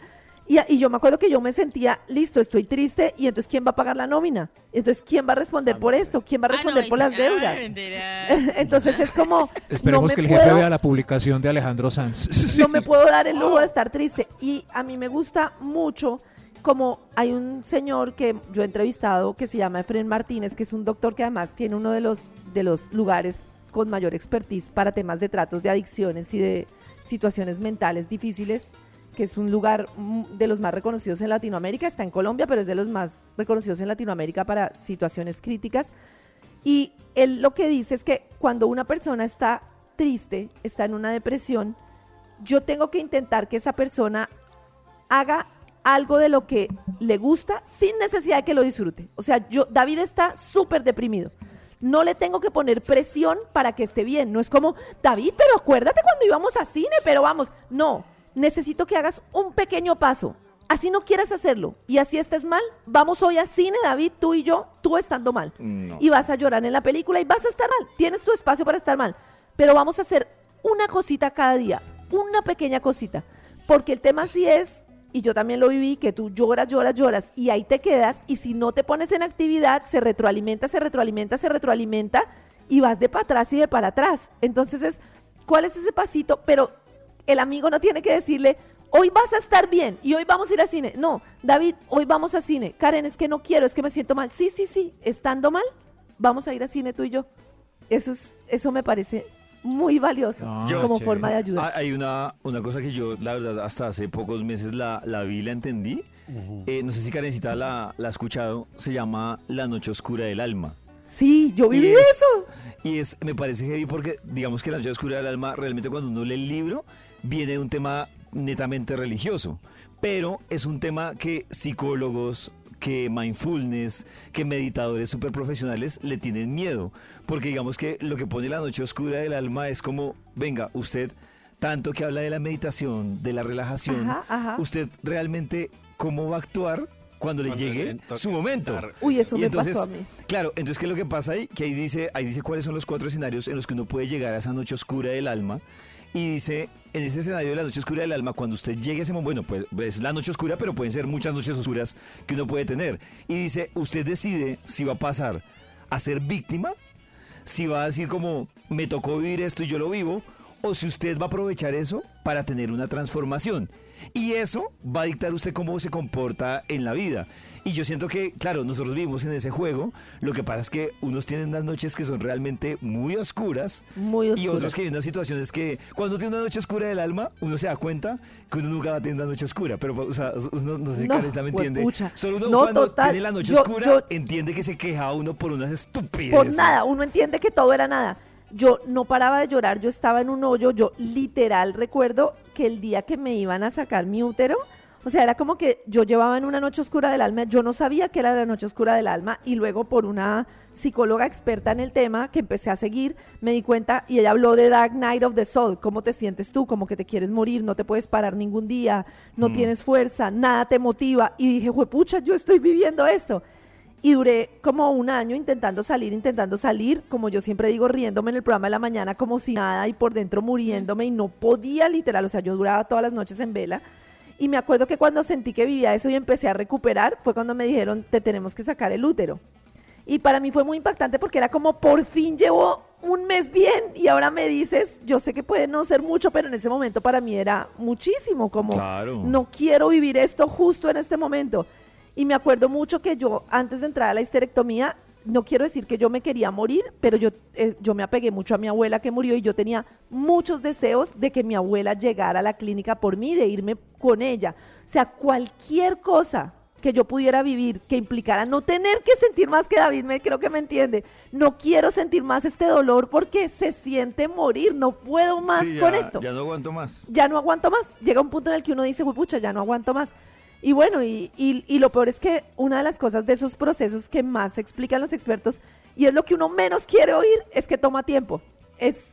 y, y yo me acuerdo que yo me sentía, listo, estoy triste, y entonces ¿quién va a pagar la nómina? Entonces ¿quién va a responder por esto? ¿Quién va a Ah, no, responder por las Ah, deudas? entonces es como... Esperemos no que el jefe puedo- vea la publicación de Alejandro Sanz. no me puedo dar el lujo de estar triste. Y a mí me gusta mucho como hay un señor que yo he entrevistado que se llama Efren Martínez, que es un doctor que además tiene uno de los, de los lugares con mayor expertise para temas de tratos de adicciones y de situaciones mentales difíciles, que es un lugar mm, de los más reconocidos en Latinoamérica, está en Colombia, pero es de los más reconocidos en Latinoamérica para situaciones críticas. Y él lo que dice es que cuando una persona está triste, está en una depresión, yo tengo que intentar que esa persona haga algo de lo que le gusta sin necesidad de que lo disfrute. O sea, yo, David está súper deprimido. No le tengo que poner presión para que esté bien. No es como, David, pero acuérdate cuando íbamos a cine, pero vamos. No, necesito que hagas un pequeño paso. Así no quieras hacerlo y así estés mal, vamos hoy a cine, David, tú y yo, tú estando mal. No. Y vas a llorar en la película y vas a estar mal. Tienes tu espacio para estar mal. Pero vamos a hacer una cosita cada día, una pequeña cosita. Porque el tema sí es, y yo también lo viví, que tú lloras, lloras, lloras y ahí te quedas. Y si no te pones en actividad, se retroalimenta, se retroalimenta, se retroalimenta y vas de para atrás y de para atrás. Entonces es, ¿cuál es ese pasito? Pero el amigo no tiene que decirle, hoy vas a estar bien y hoy vamos a ir al cine. No, David, hoy vamos a cine. Karen, es que no quiero, es que me siento mal. Sí, sí, sí, estando mal, vamos a ir al cine tú y yo. Eso, es, eso me parece muy valioso Yo- como forma de ayudar. Ah, Hay una, una cosa que yo, la verdad, hasta hace pocos meses la, la vi y la entendí. Eh, no sé si Karencita la, la ha escuchado. Se llama La Noche Oscura del Alma. Sí, yo viví Y es- eso. Y es, me parece heavy porque, digamos que La Noche Oscura del Alma, realmente cuando uno lee el libro, viene de un tema netamente religioso. Pero es un tema que psicólogos, que mindfulness, que meditadores súper profesionales le tienen miedo. Porque digamos que lo que pone la noche oscura del alma es como, venga, usted, tanto que habla de la meditación, de la relajación, Ajá, ajá. usted realmente, ¿cómo va a actuar cuando le Cuando llegue le su momento? Uy, eso Y me entonces, pasó a mí. Claro, entonces, ¿qué es lo que pasa ahí? Que ahí dice, ahí dice cuáles son los cuatro escenarios en los que uno puede llegar a esa noche oscura del alma. Y dice, en ese escenario de la noche oscura del alma, cuando usted llegue a ese momento, bueno, pues es la noche oscura, pero pueden ser muchas noches oscuras que uno puede tener. Y dice, usted decide si va a pasar a ser víctima, si va a decir como, me tocó vivir esto y yo lo vivo, o si usted va a aprovechar eso para tener una transformación. Y eso va a dictar usted cómo se comporta en la vida. Y yo siento que, claro, nosotros vivimos en ese juego. Lo que pasa es que unos tienen unas noches que son realmente muy oscuras. Muy Y oscuras. otros que hay unas situaciones que cuando tiene una noche oscura del alma, uno se da cuenta que uno nunca va a tener una noche oscura. Pero, o sea, no, no sé si No, me entiende. Solo uno No, cuando total. tiene la noche Yo- oscura yo- entiende que se queja uno por unas estupideces. Por nada, uno entiende que todo era nada. Yo no paraba de llorar, yo estaba en un hoyo, yo literal recuerdo que el día que me iban a sacar mi útero, o sea, era como que yo llevaba en una noche oscura del alma, yo no sabía que era la noche oscura del alma y luego por una psicóloga experta en el tema que empecé a seguir, me di cuenta y ella habló de Dark Night of the Soul, cómo te sientes tú, como que te quieres morir, no te puedes parar ningún día, no Mm. tienes fuerza, nada te motiva y dije, juepucha, yo estoy viviendo esto. Y duré como un año intentando salir, intentando salir, como yo siempre digo, riéndome en el programa de la mañana como si nada y por dentro muriéndome y no podía literal, o sea, yo duraba todas las noches en vela. Y me acuerdo que cuando sentí que vivía eso y empecé a recuperar, fue cuando me dijeron, te tenemos que sacar el útero. Y para mí fue muy impactante porque era como, por fin llevo un mes bien y ahora me dices, yo sé que puede no ser mucho, pero en ese momento para mí era muchísimo, como, Claro. no quiero vivir esto justo en este momento. Y me acuerdo mucho que yo, antes de entrar a la histerectomía, no quiero decir que yo me quería morir, pero yo, eh, yo me apegué mucho a mi abuela que murió y yo tenía muchos deseos de que mi abuela llegara a la clínica por mí, de irme con ella. O sea, cualquier cosa que yo pudiera vivir que implicara no tener que sentir más que David, me creo que me entiende. No quiero sentir más este dolor porque se siente morir, no puedo más Sí, con esto Ya no aguanto más. ya no aguanto más. Llega un punto en el que uno dice, "Uy, pucha, ya no aguanto más. Y bueno, y, y- y lo peor es que una de las cosas de esos procesos que más explican los expertos, y es lo que uno menos quiere oír, es que toma tiempo. Es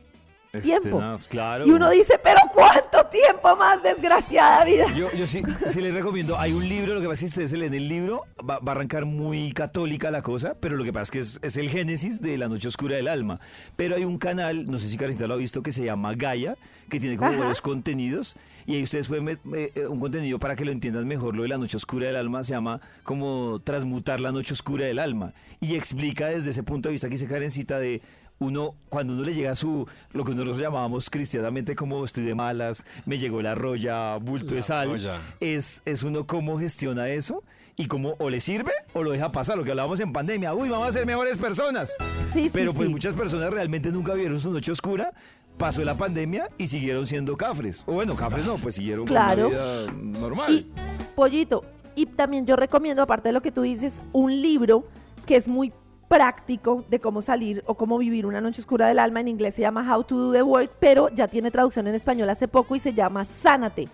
tiempo. Tenaz, claro. Y uno dice, pero ¿cuánto tiempo más, desgraciada vida? Yo, yo sí, sí les recomiendo. Hay un libro, lo que pasa es que si ustedes se leen el libro, va, va a arrancar muy católica la cosa, pero lo que pasa es que es, es el génesis de la noche oscura del alma. Pero hay un canal, no sé si Carita lo ha visto, que se llama Gaia, que tiene como varios contenidos, y ahí ustedes pueden ver eh, un contenido para que lo entiendan mejor. Lo de la noche oscura del alma se llama como transmutar la noche oscura del alma. Y explica desde ese punto de vista que dice Karencita de uno, cuando uno le llega a su, lo que nosotros llamábamos cristianamente como estoy de malas, me llegó la roya, bulto de La sal, roya. es, es uno cómo gestiona eso y cómo o le sirve o lo deja pasar, lo que hablábamos en pandemia, uy, vamos a ser mejores personas. Sí, sí, Pero pues sí. muchas personas realmente nunca vieron su noche oscura, pasó la pandemia y siguieron siendo cafres. O bueno, cafres no, pues siguieron Claro. con una vida normal. Y, pollito, y también yo recomiendo, aparte de lo que tú dices, un libro que es muy práctico de cómo salir o cómo vivir una noche oscura del alma. En inglés se llama How to Do the Work, pero ya tiene traducción en español hace poco y se llama Sánate.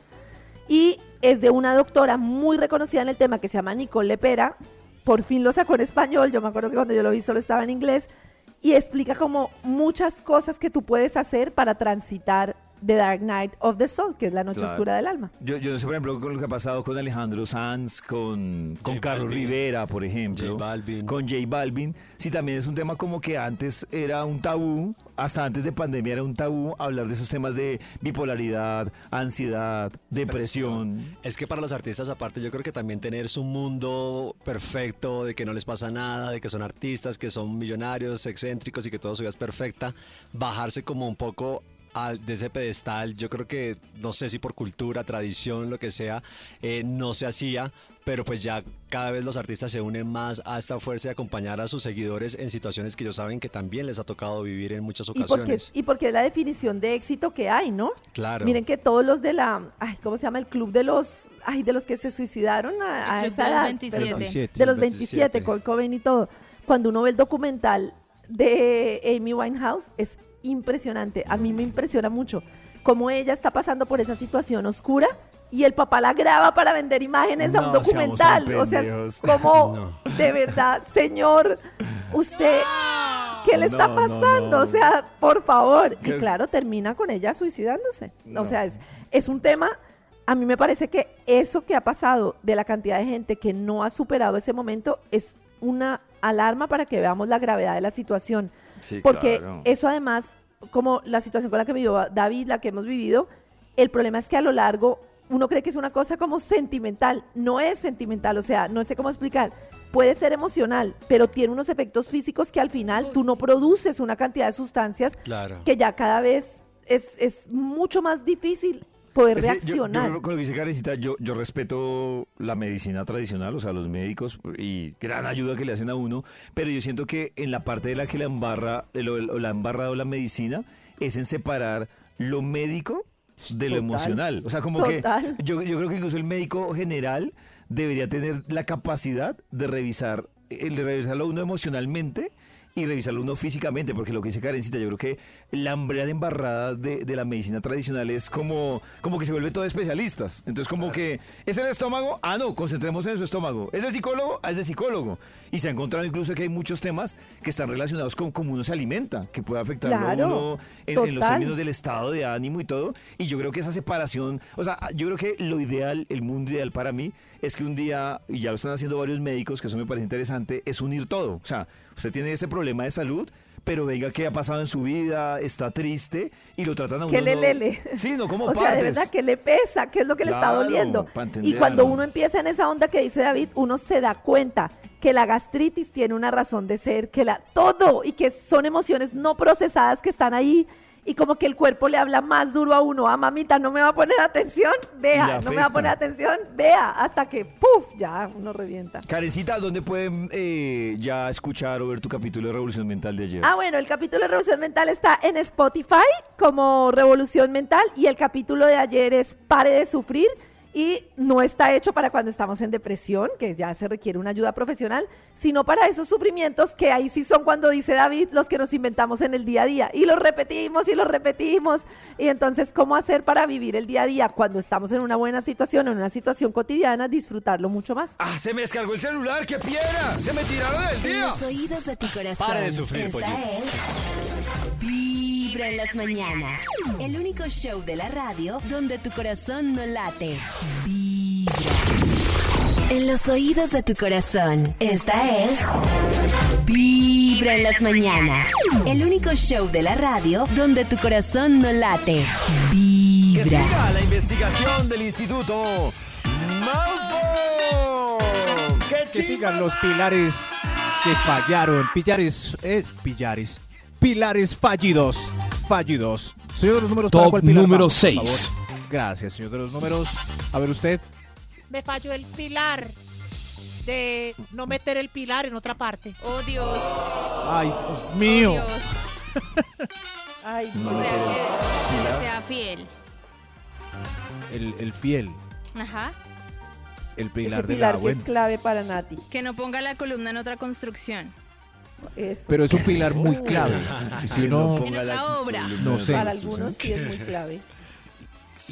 Y es de una doctora muy reconocida en el tema que se llama Nicole Lepera. Por fin lo sacó en español. Yo me acuerdo que cuando yo lo vi solo estaba en inglés. Y explica como muchas cosas que tú puedes hacer para transitar The Dark Night of the Soul, que es la noche Claro. oscura del alma. Yo, yo no sé, por ejemplo, con lo que ha pasado con Alejandro Sanz, con, con J Carlos Balvin. Rivera, por ejemplo. J Balvin. Con J Balvin. Sí, también es un tema como que antes era un tabú, hasta antes de pandemia era un tabú hablar de esos temas de bipolaridad, ansiedad, depresión. Es que para los artistas aparte yo creo que también tener su mundo perfecto, de que no les pasa nada, de que son artistas, que son millonarios, excéntricos y que todo su vida es perfecta, bajarse como un poco al- de ese pedestal, yo creo que no sé si por cultura, tradición, lo que sea, eh, no se hacía, pero pues ya cada vez los artistas se unen más a esta fuerza de acompañar a sus seguidores en situaciones que ellos saben que también les ha tocado vivir en muchas Y porque, ocasiones. es, y porque es la definición de éxito que hay, ¿no? Claro. Miren que todos los de la, ay, ¿cómo se llama? El club de los, ay, de los que se suicidaron a, a esa de los edad. 27. perdón. 27. De los 27, Kurt Cobain y todo. Cuando uno ve el documental de Amy Winehouse, es impresionante. A mí me impresiona mucho cómo ella está pasando por esa situación oscura y el papá la graba para vender imágenes a un documental. O sea, es como, No. de verdad, señor, usted, ¿qué le está No, pasando? no. O sea, por favor. Y claro, termina con ella suicidándose. O sea, es, es un tema, a mí me parece que eso que ha pasado de la cantidad de gente que no ha superado ese momento es una alarma para que veamos la gravedad de la situación. Sí, Porque claro. eso además como la situación con la que vivió David, la que hemos vivido, el problema es que a lo largo uno cree que es una cosa como sentimental, no es sentimental, o sea, no sé cómo explicar. Puede ser emocional, pero tiene unos efectos físicos que al final tú no produces una cantidad de sustancias Claro. que ya cada vez es, es mucho más difícil poder yo- reaccionar. Yo, con lo que dice Karencita, yo, yo respeto la medicina tradicional, o sea, los médicos y gran ayuda que le hacen a uno, pero yo siento que en la parte de la que la embarra, el- o la ha embarrado la medicina, es en separar lo médico de lo Total. emocional. O sea, como Total. que yo, yo creo que incluso el médico general debería tener la capacidad de revisar, el de revisarlo a uno emocionalmente y revisarlo uno físicamente, porque lo que dice Karencita, yo creo que la hambre embarrada de, de la medicina tradicional es como, como que se vuelve todo especialistas. Entonces, como que es el estómago, ah, no, concentremos en su estómago. Es de psicólogo, ah, es de psicólogo. Y se ha encontrado incluso que hay muchos temas que están relacionados con cómo uno se alimenta, que puede afectarlo Claro, a uno en, en los términos del estado de ánimo y todo. Y yo creo que esa separación, o sea, yo creo que lo ideal, el mundo ideal para mí, es que un día, y ya lo están haciendo varios médicos, que eso me parece interesante, es unir todo. O sea, usted tiene ese problema de salud, pero venga, ¿qué ha pasado en su vida? Está triste y lo tratan a uno. que le no- lele. Sí, no como o sea, de verdad, que le pesa, qué es lo que le está doliendo. Y cuando uno empieza en esa onda que dice David, uno se da cuenta que la gastritis tiene una razón de ser, que la todo y que son emociones no procesadas que están ahí y como que el cuerpo le habla más duro a uno, ah, mamita, no me va a poner atención, vea, no me va a poner atención, vea, hasta que, puf, ya uno revienta. Karencita, ¿dónde pueden eh, ya escuchar o ver tu capítulo de Revolución Mental de ayer? Ah, bueno, el capítulo de Revolución Mental está en Spotify como Revolución Mental y el capítulo de ayer es Pare de Sufrir y no está hecho para cuando estamos en depresión, que ya se requiere una ayuda profesional, sino para esos sufrimientos que ahí sí son cuando dice David los que nos inventamos en el día a día y los repetimos y los repetimos y entonces cómo hacer para vivir el día a día cuando estamos en una buena situación en una situación cotidiana, disfrutarlo mucho más. ¡Ah, se me descargó el celular! ¡Qué piedra! ¡Se me tiraron del En día! los oídos de tu corazón. Pare de sufrir, Esta pollito. es Vibra en las mañanas. El único show de la radio donde tu corazón no late. Vibra. En los oídos de tu corazón. Esta es Vibra en las mañanas. El único show de la radio donde tu corazón no late. Que Vibra. siga la investigación del Instituto Malfoy. Que sigan los pilares que fallaron. Pilares, es pilares. Pilares fallidos. Fallidos. Señor de los números, ¿para Top cuál pilar número vamos, por favor? seis. Gracias, señor de los números. A ver usted. Me falló el pilar de no meter el pilar en otra parte. Oh, Dios. Ay, Dios Oh, mío. Dios. Ay, O sea, que, que sea fiel. El, el fiel. Ajá. El ese pilar de pilar la que es buena. clave para Nati. Que no ponga la columna en otra construcción. Eso. Pero es un pilar muy clave. Y si uno. ponga En obra. No sé. Para algunos sí es muy clave.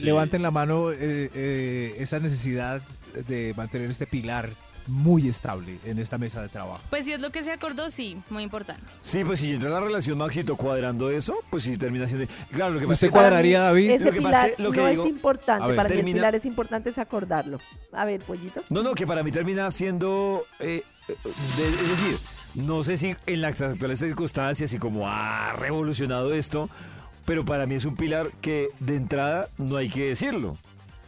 Levanten la mano eh, eh, esa necesidad de mantener este pilar muy estable en esta mesa de trabajo. Pues si es lo que se acordó, sí, muy importante. Sí, pues si entra en la relación Maxito cuadrando eso, pues sí termina siendo. Claro, lo que pasa ¿Usted cuadraría, David? Ese Lo que pasa pilar es que lo que no digo- es importante. Ver, para mí el termina- pilar es importante es acordarlo. A ver, pollito. No, no, que para mí termina siendo. eh, eh, de- es decir, no sé si en las actuales circunstancias y como ha revolucionado esto, pero para mí es un pilar que de entrada no hay que decirlo.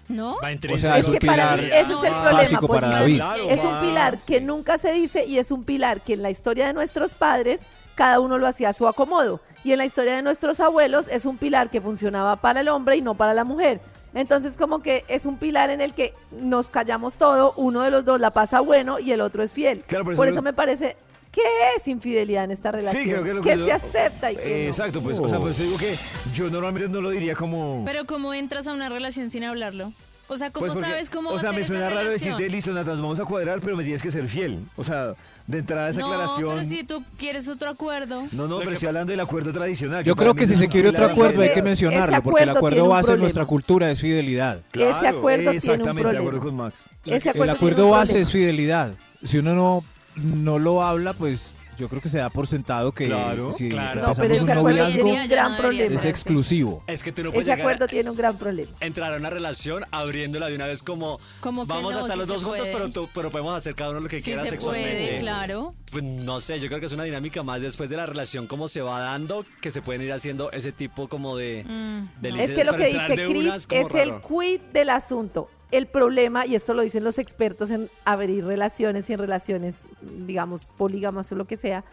¿No? Va O sea, Es es un que para pilar mí ese es el problema. básico para pollito. David. Claro, Es un pilar que nunca se dice y es un pilar que en la historia de nuestros padres cada uno lo hacía a su acomodo. Y en la historia de nuestros abuelos es un pilar que funcionaba para el hombre y no para la mujer. Entonces como que es un pilar en el que nos callamos todo, uno de los dos la pasa bueno y el otro es fiel. Claro, por Por eso eso lo- me parece ¿qué es infidelidad en esta relación? Sí, creo que es lo ¿Qué que se yo- acepta y qué Eh, no? Exacto, pues, o sea, pues digo que yo normalmente no lo diría como. Pero ¿cómo entras a una relación sin hablarlo? O sea, ¿cómo Pues porque- sabes cómo O va sea, a me suena raro relación? decirte, listo, Nata, nos vamos a cuadrar, pero me tienes que ser fiel. O sea, de entrada esa no, aclaración. pero si tú quieres otro acuerdo. No, no, pero estoy hablando del acuerdo tradicional. Yo para creo mí que si se quiere otro acuerdo hay que Ese mencionarlo, porque el acuerdo acuerdo tiene un base problema. nuestra cultura es fidelidad. Ese acuerdo tiene un Exactamente, de problema. acuerdo con Max. Ese El acuerdo tiene acuerdo un base problema. es fidelidad. Si uno no, no lo habla, pues Yo creo que se da por sentado que Claro, si claro. No, pero ese un acuerdo noviazgo tiene un gran problema. es exclusivo. Es que tú no puedes Ese llegar acuerdo tiene un gran problema. entrar a una relación abriéndola de una vez como, Como vamos no, a estar los dos juntos, pero, tú- pero podemos hacer cada uno lo que quiera se sexualmente. puede, claro. Pues no sé, yo creo que es una dinámica más después de la relación como se va dando, que se pueden ir haciendo ese tipo como de... Mm, Es que lo que dice Chris es el quid del asunto. El problema, y esto lo dicen los expertos en abrir relaciones y en relaciones, digamos, polígamas o lo que sea,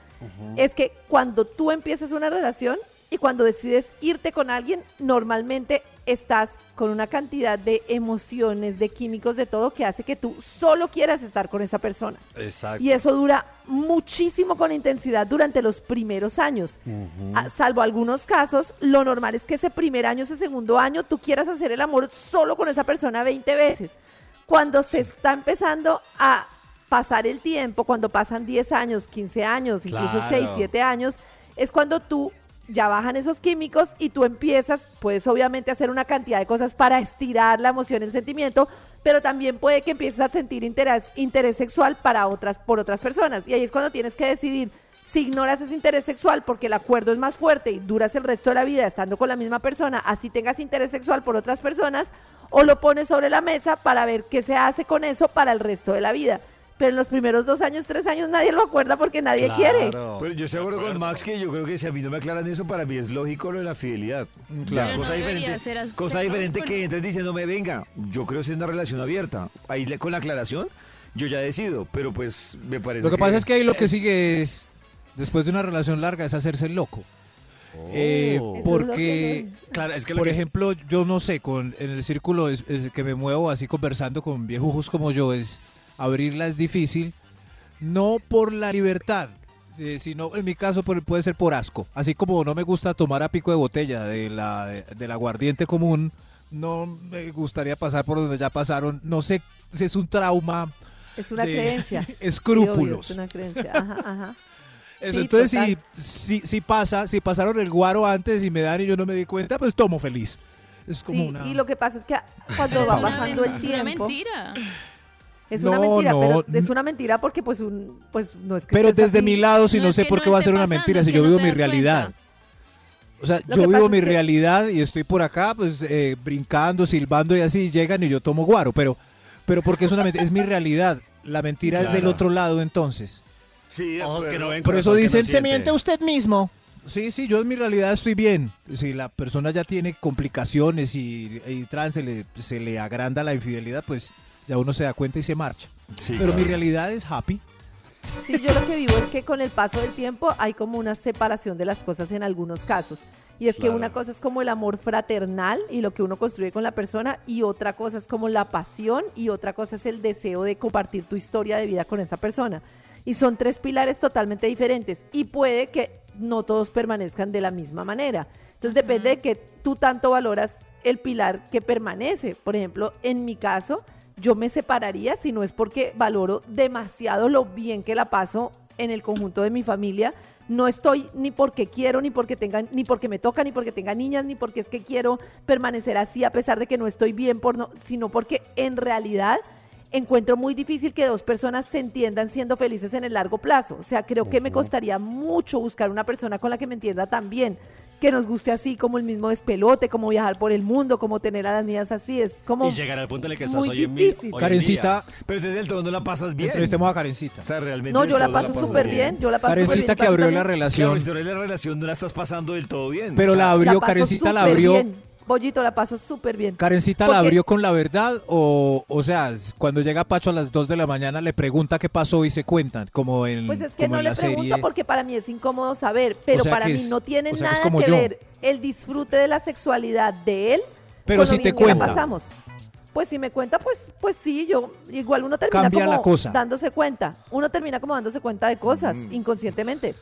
es que cuando tú empiezas una relación y cuando decides irte con alguien, normalmente estás con una cantidad de emociones, de químicos, de todo, que hace que tú solo quieras estar con esa persona. Exacto. Y eso dura muchísimo con intensidad durante los primeros años. Ah, salvo algunos casos, lo normal es que ese primer año, ese segundo año, tú quieras hacer el amor solo con esa persona 20 veces. Cuando se está empezando a pasar el tiempo, cuando pasan 10 años, 15 años, incluso Claro. 6, 7 años, es cuando tú ya bajan esos químicos y tú empiezas, puedes obviamente hacer una cantidad de cosas para estirar la emoción, el sentimiento, pero también puede que empieces a sentir interés, interés sexual para otras, por otras personas. Y ahí es cuando tienes que decidir si ignoras ese interés sexual porque el acuerdo es más fuerte y duras el resto de la vida estando con la misma persona, así tengas interés sexual por otras personas, o lo pones sobre la mesa para ver qué se hace con eso para el resto de la vida. Pero en los primeros dos años, tres años, nadie lo acuerda porque nadie quiere. Pero yo estoy de acuerdo con Max que yo creo que si a mí no me aclaran eso, para mí es lógico lo de la fidelidad. claro. Ya, cosa no diferente, así. cosa diferente que entres diciéndome, venga, yo creo que es una relación abierta. Ahí le- con la aclaración, yo ya decido, pero pues me parece Lo que pasa es que ahí lo que sigue es, después de una relación larga, es hacerse el loco. Eh, Oh. Es lo porque, que Claro, es que lo por que es- ejemplo, yo no sé, con, en el círculo es- es que me muevo así conversando con viejujos como yo, es abrirla es difícil, no por la libertad, eh, sino en mi caso por- puede ser por asco. Así como no me gusta tomar a pico de botella de la, del aguardiente común, no me gustaría pasar por donde ya pasaron. No sé si es un trauma, Es una de creencia. escrúpulos. Sí, obvio, es una creencia. Ajá, ajá. Eso, Sí, entonces, si, si, si pasa, si pasaron el guaro antes y me dan y yo no me di cuenta, pues tomo feliz. Es como Sí, una... y lo que pasa es que cuando Es va pasando el es una tiempo... mentira. Es una No, mentira, no, pero es una mentira porque pues un pues no es que Pero desde así. mi lado, si No sé por no qué va a ser una mentira, si yo no vivo mi realidad. cuenta. O sea, Lo yo vivo mi es que- realidad y estoy por acá, pues eh, brincando, silbando y así, llegan y yo tomo guaro, pero, pero porque es una mentira, es mi realidad. La mentira es del otro lado entonces. Sí, Ojos que no ven, Por eso corazón que no dicen, Se miente usted mismo. Sí, sí, yo en mi realidad estoy bien. Si la persona ya tiene complicaciones y, y trans, se le, se le agranda la infidelidad, pues ya uno se da cuenta y se marcha. Sí, Pero mi claro. realidad es happy. Sí, yo lo que vivo es que con el paso del tiempo hay como una separación de las cosas en algunos casos. Y es que Claro. una cosa es como el amor fraternal y lo que uno construye con la persona y otra cosa es como la pasión y otra cosa es el deseo de compartir tu historia de vida con esa persona. Y son tres pilares totalmente diferentes y puede que no todos permanezcan de la misma manera. Entonces depende de que tú tanto valoras el pilar que permanece. Por ejemplo, en mi caso, yo me separaría si no es porque valoro demasiado lo bien que la paso en el conjunto de mi familia. No estoy ni porque quiero, ni porque tenga, ni porque me toca, ni porque tenga niñas, ni porque es que quiero permanecer así a pesar de que no estoy bien, por no, sino porque en realidad encuentro muy difícil que dos personas se entiendan siendo felices en el largo plazo. O sea, creo que me costaría mucho buscar una persona con la que me entienda tan bien, que nos guste así, como el mismo despelote, como viajar por el mundo, como tener a las niñas así. Es como Y llegar al punto en el que estás hoy en, mi, difícil. hoy en Karencita, Pero entonces del todo no la pasas bien. entrevistemos a Karencita. O sea, realmente No, yo la paso súper bien. Yo la paso súper Karencita bien. que abrió la relación, Claro, la relación no la estás pasando del todo bien. pero la la abrió, paso Karencita la abrió, bien. Bollito, la paso súper bien. Karencita la abrió con la verdad o, o sea, cuando llega Pacho a las 2 de la mañana le pregunta qué pasó y se cuentan, como en, Pues es que como no le la pregunto serie. porque para mí es incómodo saber, pero sea para mí es- no tiene o sea nada como que yo. ver el disfrute de la sexualidad de él Pero si te la cuenta. pasamos. Pues si me cuenta, pues, pues sí, yo igual uno termina Cambia como la cosa. dándose cuenta. Uno termina como dándose cuenta de cosas inconscientemente.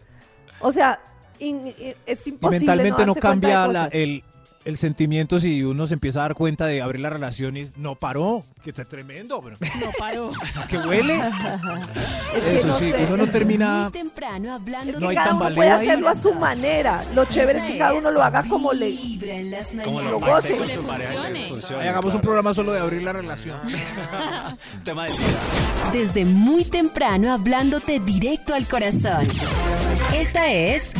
O sea, in- es Y imposible. mentalmente no, cambia la- el, el sentimiento si uno se empieza a dar cuenta de abrir la relación y no paró, que está tremendo, pero No paró. que huele. Es que Eso no sí, sé. uno no termina. Muy temprano hablando No hay cada uno puede ahí. hacerlo a su manera. Lo chévere es que cada uno lo haga como le... Como lo goce. hagamos un programa solo de abrir la relación. Tema del día. Desde muy temprano hablándote directo al corazón. Esta es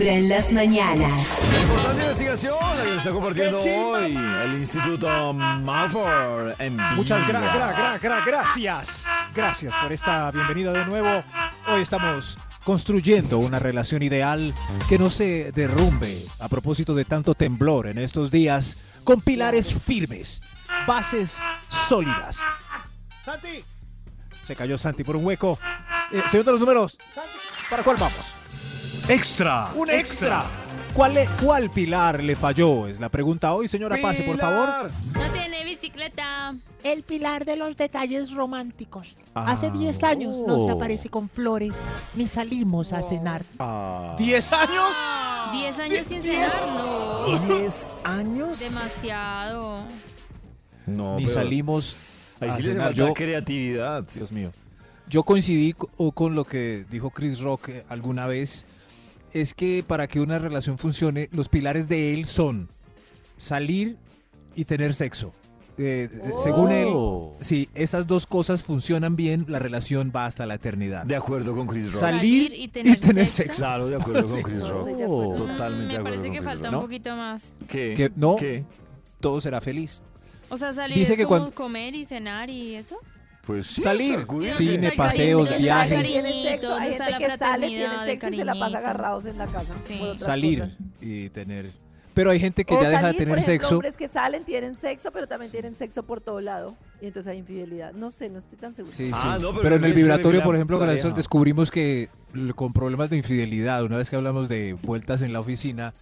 Vibra en las mañanas. Importante investigación la que nos está compartiendo hoy el Instituto Malfour en Muchas gra- gra- gra- gracias. Gracias por esta bienvenida de nuevo. Hoy estamos construyendo una relación ideal que no se derrumbe a propósito de tanto temblor en estos días, con pilares firmes, bases sólidas. Santi, Se cayó Santi por un hueco. Eh, señor de los números, ¿para cuál vamos? Extra. Un extra. ¿Cuál, le- ¿Cuál pilar le falló? Es la pregunta hoy, señora Pase, por favor. No tiene bicicleta. El pilar de los detalles románticos. Ah, Hace 10 años no se oh. aparece con flores ni salimos a cenar. Ah. ¿10 años? ¿Diez años sin cenar? No. ¿Diez años? Demasiado. No, Ni pero salimos Ahí a sí le cenar. falta Yo, creatividad. Dios mío. Yo coincidí co- o con lo que dijo Chris Rock eh, alguna vez. Es que para que una relación funcione, los pilares de él son salir y tener sexo. Eh, eh, Según él, Oh. si esas dos cosas funcionan bien, la relación va hasta la eternidad. De acuerdo con Chris Rock. Salir y y tener sexo. sexo. Claro, de acuerdo con. Chris Rock. acuerdo. Totalmente de Me acuerdo parece con que falta Rock. un ¿no? poquito más. ¿Qué? Que no, ¿Qué? todo será feliz. O sea, salir Dice es que como cuando- comer y cenar y eso. Pues sí, Salir. Cine, ¿Dónde está el paseos, cariño? viajes. ¿Dónde está el Tiene sexo, ¿Dónde hay gente que sale, tiene sexo y se la pasa agarrados en la casa. Sí. Salir cosas. y tener... Pero hay gente que O ya deja de salir, por tener ejemplo, sexo. hombres que salen, tienen sexo, pero también tienen sexo por todo lado. Y entonces hay infidelidad. No sé, no estoy tan segura. Sí, Ah, sí. no, pero pero, en el vibratorio, por ejemplo. Gracias, descubrimos que con problemas de infidelidad, una vez que hablamos de vueltas en la oficina,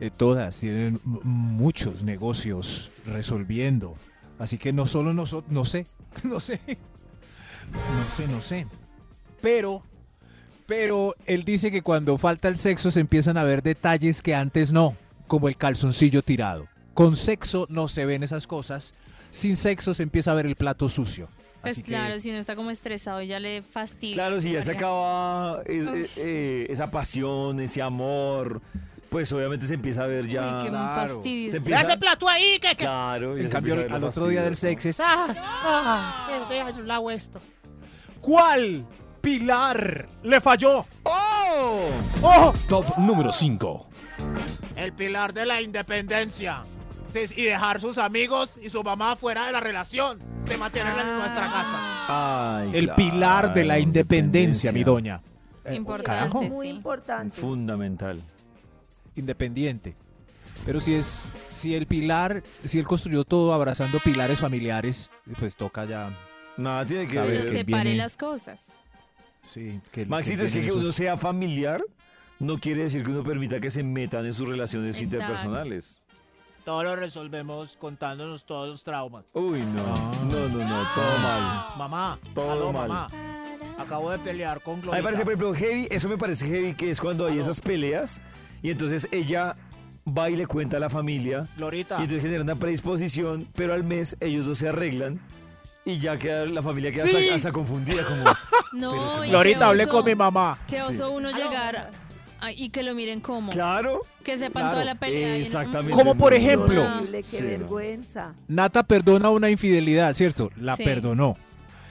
eh, todas tienen muchos negocios resolviendo. Así que no solo nosotros, no sé, no sé, no sé, no sé. Pero, pero él dice que cuando falta el sexo se empiezan a ver detalles que antes no, como el calzoncillo tirado. Con sexo no se ven esas cosas, sin sexo se empieza a ver el plato sucio. Pues Así que- claro, si uno está como estresado y ya le fastidia. Claro, si ya se acaba es- Uy. eh, eh, esa pasión, ese amor, pues obviamente se empieza a ver ya. Uy, qué Claro. fastidio. Se empieza- ese plato ahí, que... que... Claro, En cambio, al otro día del sexo es, Ah, ah, eh, vea, yo lavo esto. ¿Cuál pilar le falló? ¡Oh! ¡Oh! Top número 5. el pilar de la independencia. Sí, y dejar sus amigos y su mamá fuera de la relación. De mantenerla en nuestra casa. Ay, El claro, pilar de la independencia, mi doña. Eh, Importante, carajo, sí. Muy importante. Fundamental. Independiente. Pero si es, si el pilar, si él construyó todo abrazando pilares familiares, pues toca ya, Nada tiene que ver. que separe viene- las cosas. sí. Que, Maxito, es que, tiene que uno esos- sea familiar no quiere decir que uno permita que se metan en sus relaciones Exacto. interpersonales. Todo lo resolvemos contándonos todos los traumas. Uy, no. Ah. No, no, no. Todo mal. Mamá, Todo aló, mal. mamá. Acabo de pelear con A mí parece, por ejemplo, heavy, eso me parece heavy, que es cuando hay Aló. esas peleas y entonces ella va y le cuenta a la familia Glorita. y entonces genera una predisposición, pero al mes ellos dos se arreglan y ya queda la familia queda Sí. hasta, hasta confundida como No, y Glorita, qué hablé oso- con mi mamá. Qué oso uno llegar a- y que lo miren como. claro, Que sepan Claro, toda la pelea. y no- exactamente. Como por ejemplo. Horrible, qué Sí, no. vergüenza. Nata perdona una infidelidad, ¿cierto? La Sí. perdonó.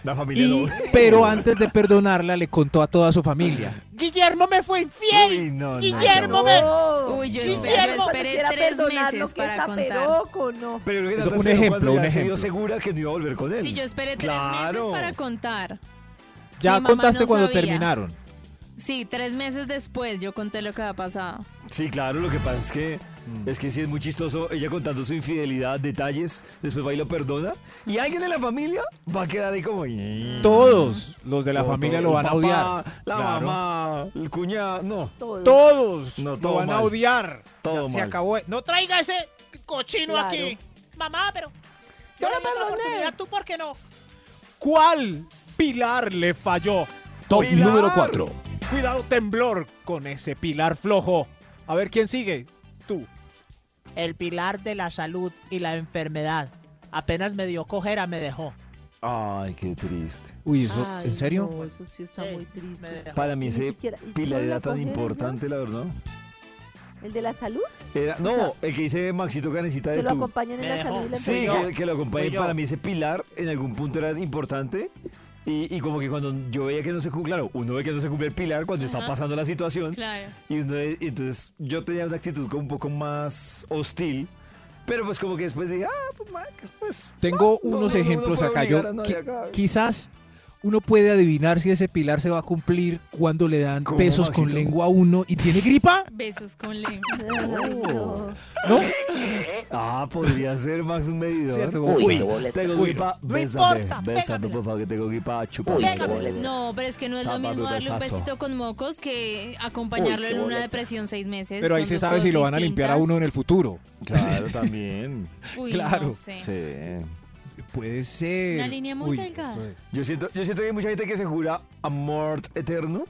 La familia Y, no. pero antes de perdonarla le contó a toda su familia. Guillermo me fue infiel. Uy, no, Guillermo no. me... No. Uy, yo Guillermo, esperé, yo tres meses que para contar. aperoco, no. Pero Eso, un ejemplo, un ejemplo. vio segura que no iba a volver con él. Sí, yo esperé tres Claro. meses para contar. Ya Mi contaste no cuando sabía. terminaron. Sí, tres meses después yo conté lo que había pasado. Sí, claro, lo que pasa es que Mm. es que sí es muy chistoso ella contando su infidelidad, detalles, después va y lo perdona y alguien de la familia va a quedar ahí como Todos los de la Todo, familia todo. lo van a papá, odiar. La Claro. mamá, el cuñado, no. Todo. Todos No, lo todo van a odiar. Todo Ya se acabó. No traiga ese cochino Claro. aquí. Mamá, pero... Yo le perdoné. perdoné. ¿Tú por qué no? ¿Cuál pilar le falló? Top Pilar. número 4. Cuidado, temblor con ese pilar flojo. A ver quién sigue. Tú. el pilar de la salud y la enfermedad. Apenas me dio cojera, me dejó. Ay, qué triste. Uy, ¿eso, Ay, ¿en serio? no, eso sí está Sí, muy triste. Para mí ese siquiera- ¿y pilar era tan importante, la verdad. ¿El de la salud? Era, no, el que dice Maxito Canecita de Que lo tú. acompañan en la dejó. salud y la Sí, que, que lo acompañe. Fui yo. Para mí ese pilar en algún punto era importante. Y, y como que cuando yo veía que no se cumple, claro, uno ve que no se cumple el pilar cuando está pasando la situación. Claro. Y, uno- y entonces yo tenía una actitud como un poco más hostil. Pero pues como que después dije, ah, pues, pues... Tengo no, unos uno no ejemplos acá. Yo, acá. quizás uno puede adivinar si ese pilar se va a cumplir cuando le dan ¿Cómo, besos con lengua a uno y tiene gripa. Besos con lengua. Ay, no. Ah, podría ser más un medidor. Cierto, Uy, uy, tengo gripa, no bésame, importa, bésame, por favor, que tengo gripa, chupa. No, pero es que no es lo mismo darle un besito con mocos que acompañarlo en una depresión seis meses. Pero ahí se sabe si lo van a limpiar a uno en el futuro. Claro, también. Uy, Claro. no sé. Sí. Puede ser. Una línea muy Uy, delgada. esto es- Yo siento, yo siento que hay mucha gente que se jura amor eterno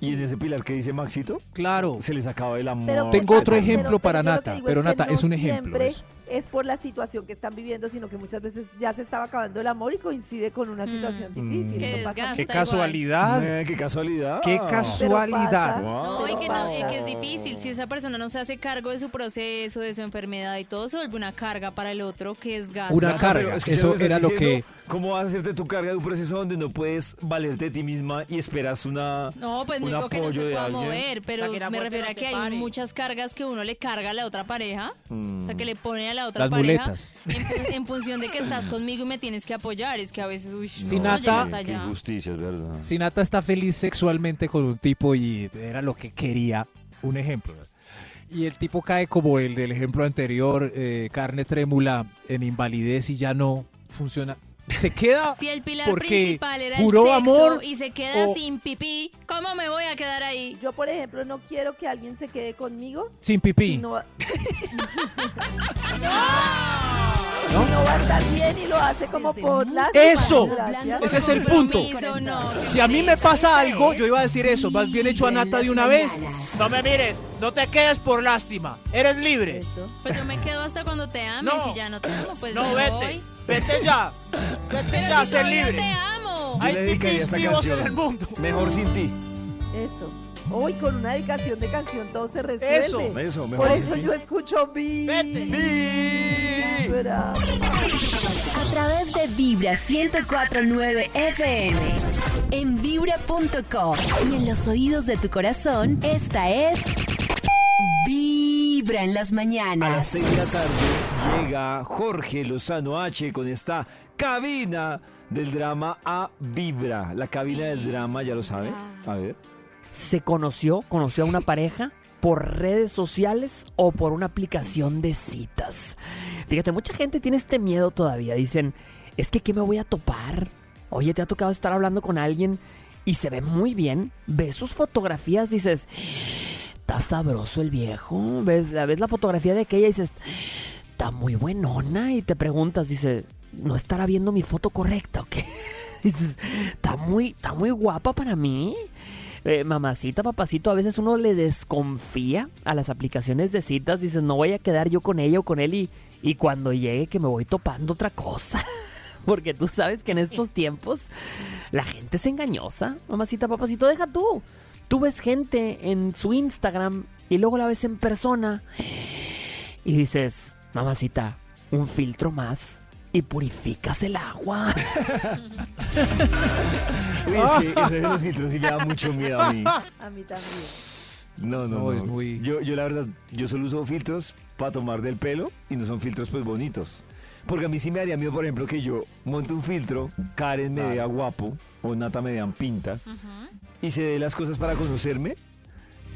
y en ese pilar que dice Maxito Claro. se les acaba el amor. Pero Tengo ¿qué otro ejemplo para yo lo que Nata, digo pero que Nata, no es un ejemplo siempre eso. Es por la situación que están viviendo, sino que muchas veces ya se estaba acabando el amor y coincide con una Mm. situación Mm. difícil. Que Eso pasa desgasta Qué casualidad. Eh, qué casualidad. Qué casualidad. No, y que, no, y que es difícil. Si esa persona no se hace cargo de su proceso, de su enfermedad y todo, se vuelve una carga para el otro que es gasto. Una carga, pero eso que era lo que- ¿Cómo vas a hacerte tu carga de un proceso donde no puedes valerte de ti misma y esperas una... No, pues no un digo que no apoyo se de pueda alguien? mover, pero me muerte, refiero no a se que hay pare. muchas cargas que uno le carga a la otra pareja. O sea, que le pone a la otra Las pareja muletas. en, en función de que estás conmigo y me tienes que apoyar. Es que a veces, uy, Si no, Nata- llega hasta Qué allá. injusticia, es verdad. Si Nata está feliz sexualmente con un tipo y era lo que quería, un ejemplo. Y el tipo cae como el del ejemplo anterior, eh, carne trémula en invalidez y ya no funciona. Se queda Si el pilar porque principal era el sexo amor y se queda o- sin pipí, ¿cómo me voy a quedar ahí? Yo, por ejemplo, no quiero que alguien se quede conmigo. sin pipí. Si no, si no va a estar bien y lo hace como Desde por muy la ¡Eso! Ese es el punto. No. Si a mí me pasa algo, yo iba a decir eso. Más bien hecho a Nata de las una vez. No me mires, no te quedes por lástima. Eres libre. Eso. Pues yo me quedo hasta cuando te ames No. y ya no te amo, pues no, me vete. voy. Vete ya. Vete Pero ya, si todavía libre. te amo. Yo Hay le dedicaría pipis esta vivos en canción. el mundo. Mejor sin ti. Eso. Hoy con una dedicación de canción todo se resuelve. Eso, Eso, mejor Por sin eso ti. yo escucho Vete. Vibra. A través de Vibra 1049 FM. En vibra.com. Y en los oídos de tu corazón, esta es. Vibra en las A las mañanas. 6 de la tarde llega Jorge Lozano H con esta cabina del drama a Vibra. La cabina del drama, ya lo sabe. A ver. se conoció, conoció a una pareja por redes sociales o por una aplicación de citas. Fíjate, mucha gente tiene este miedo todavía. Dicen, es que ¿qué me voy a topar? Oye, ¿te ha tocado estar hablando con alguien y se ve muy bien? Ves sus fotografías, dices, está sabroso el viejo. Ves, la- ves la fotografía de aquella y dices, está muy buenona. Y te preguntas, dice, ¿no estará viendo mi foto correcta o qué? Dices, está muy, está muy guapa para mí. Eh, mamacita, papacito, a veces uno le desconfía a las aplicaciones de citas. Dices, no voy a quedar yo con ella o con él y, y cuando llegue que me voy topando otra cosa. Porque tú sabes que en estos tiempos la gente es engañosa. Mamacita, papacito, deja tú. Tú ves gente en su Instagram y luego la ves en persona y dices, mamacita, un filtro más y purificas el agua. Uy, es que eso de los filtros sí me da mucho miedo a mí. A mí también. No, no, No, no. es muy- Yo, yo la verdad, yo solo uso filtros para tomar del pelo y no son filtros pues bonitos. Porque a mí sí me haría miedo, por ejemplo, que yo monte un filtro, Karen me vea guapo o Nata me vean pinta y se dé las cosas para conocerme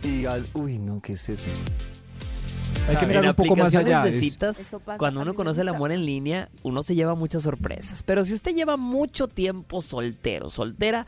y digan, uy, no, ¿qué es eso? Hay que mirar un poco más allá. de citas, cuando a uno conoce el amor en línea, uno se lleva muchas sorpresas. Pero si usted lleva mucho tiempo soltero, soltera,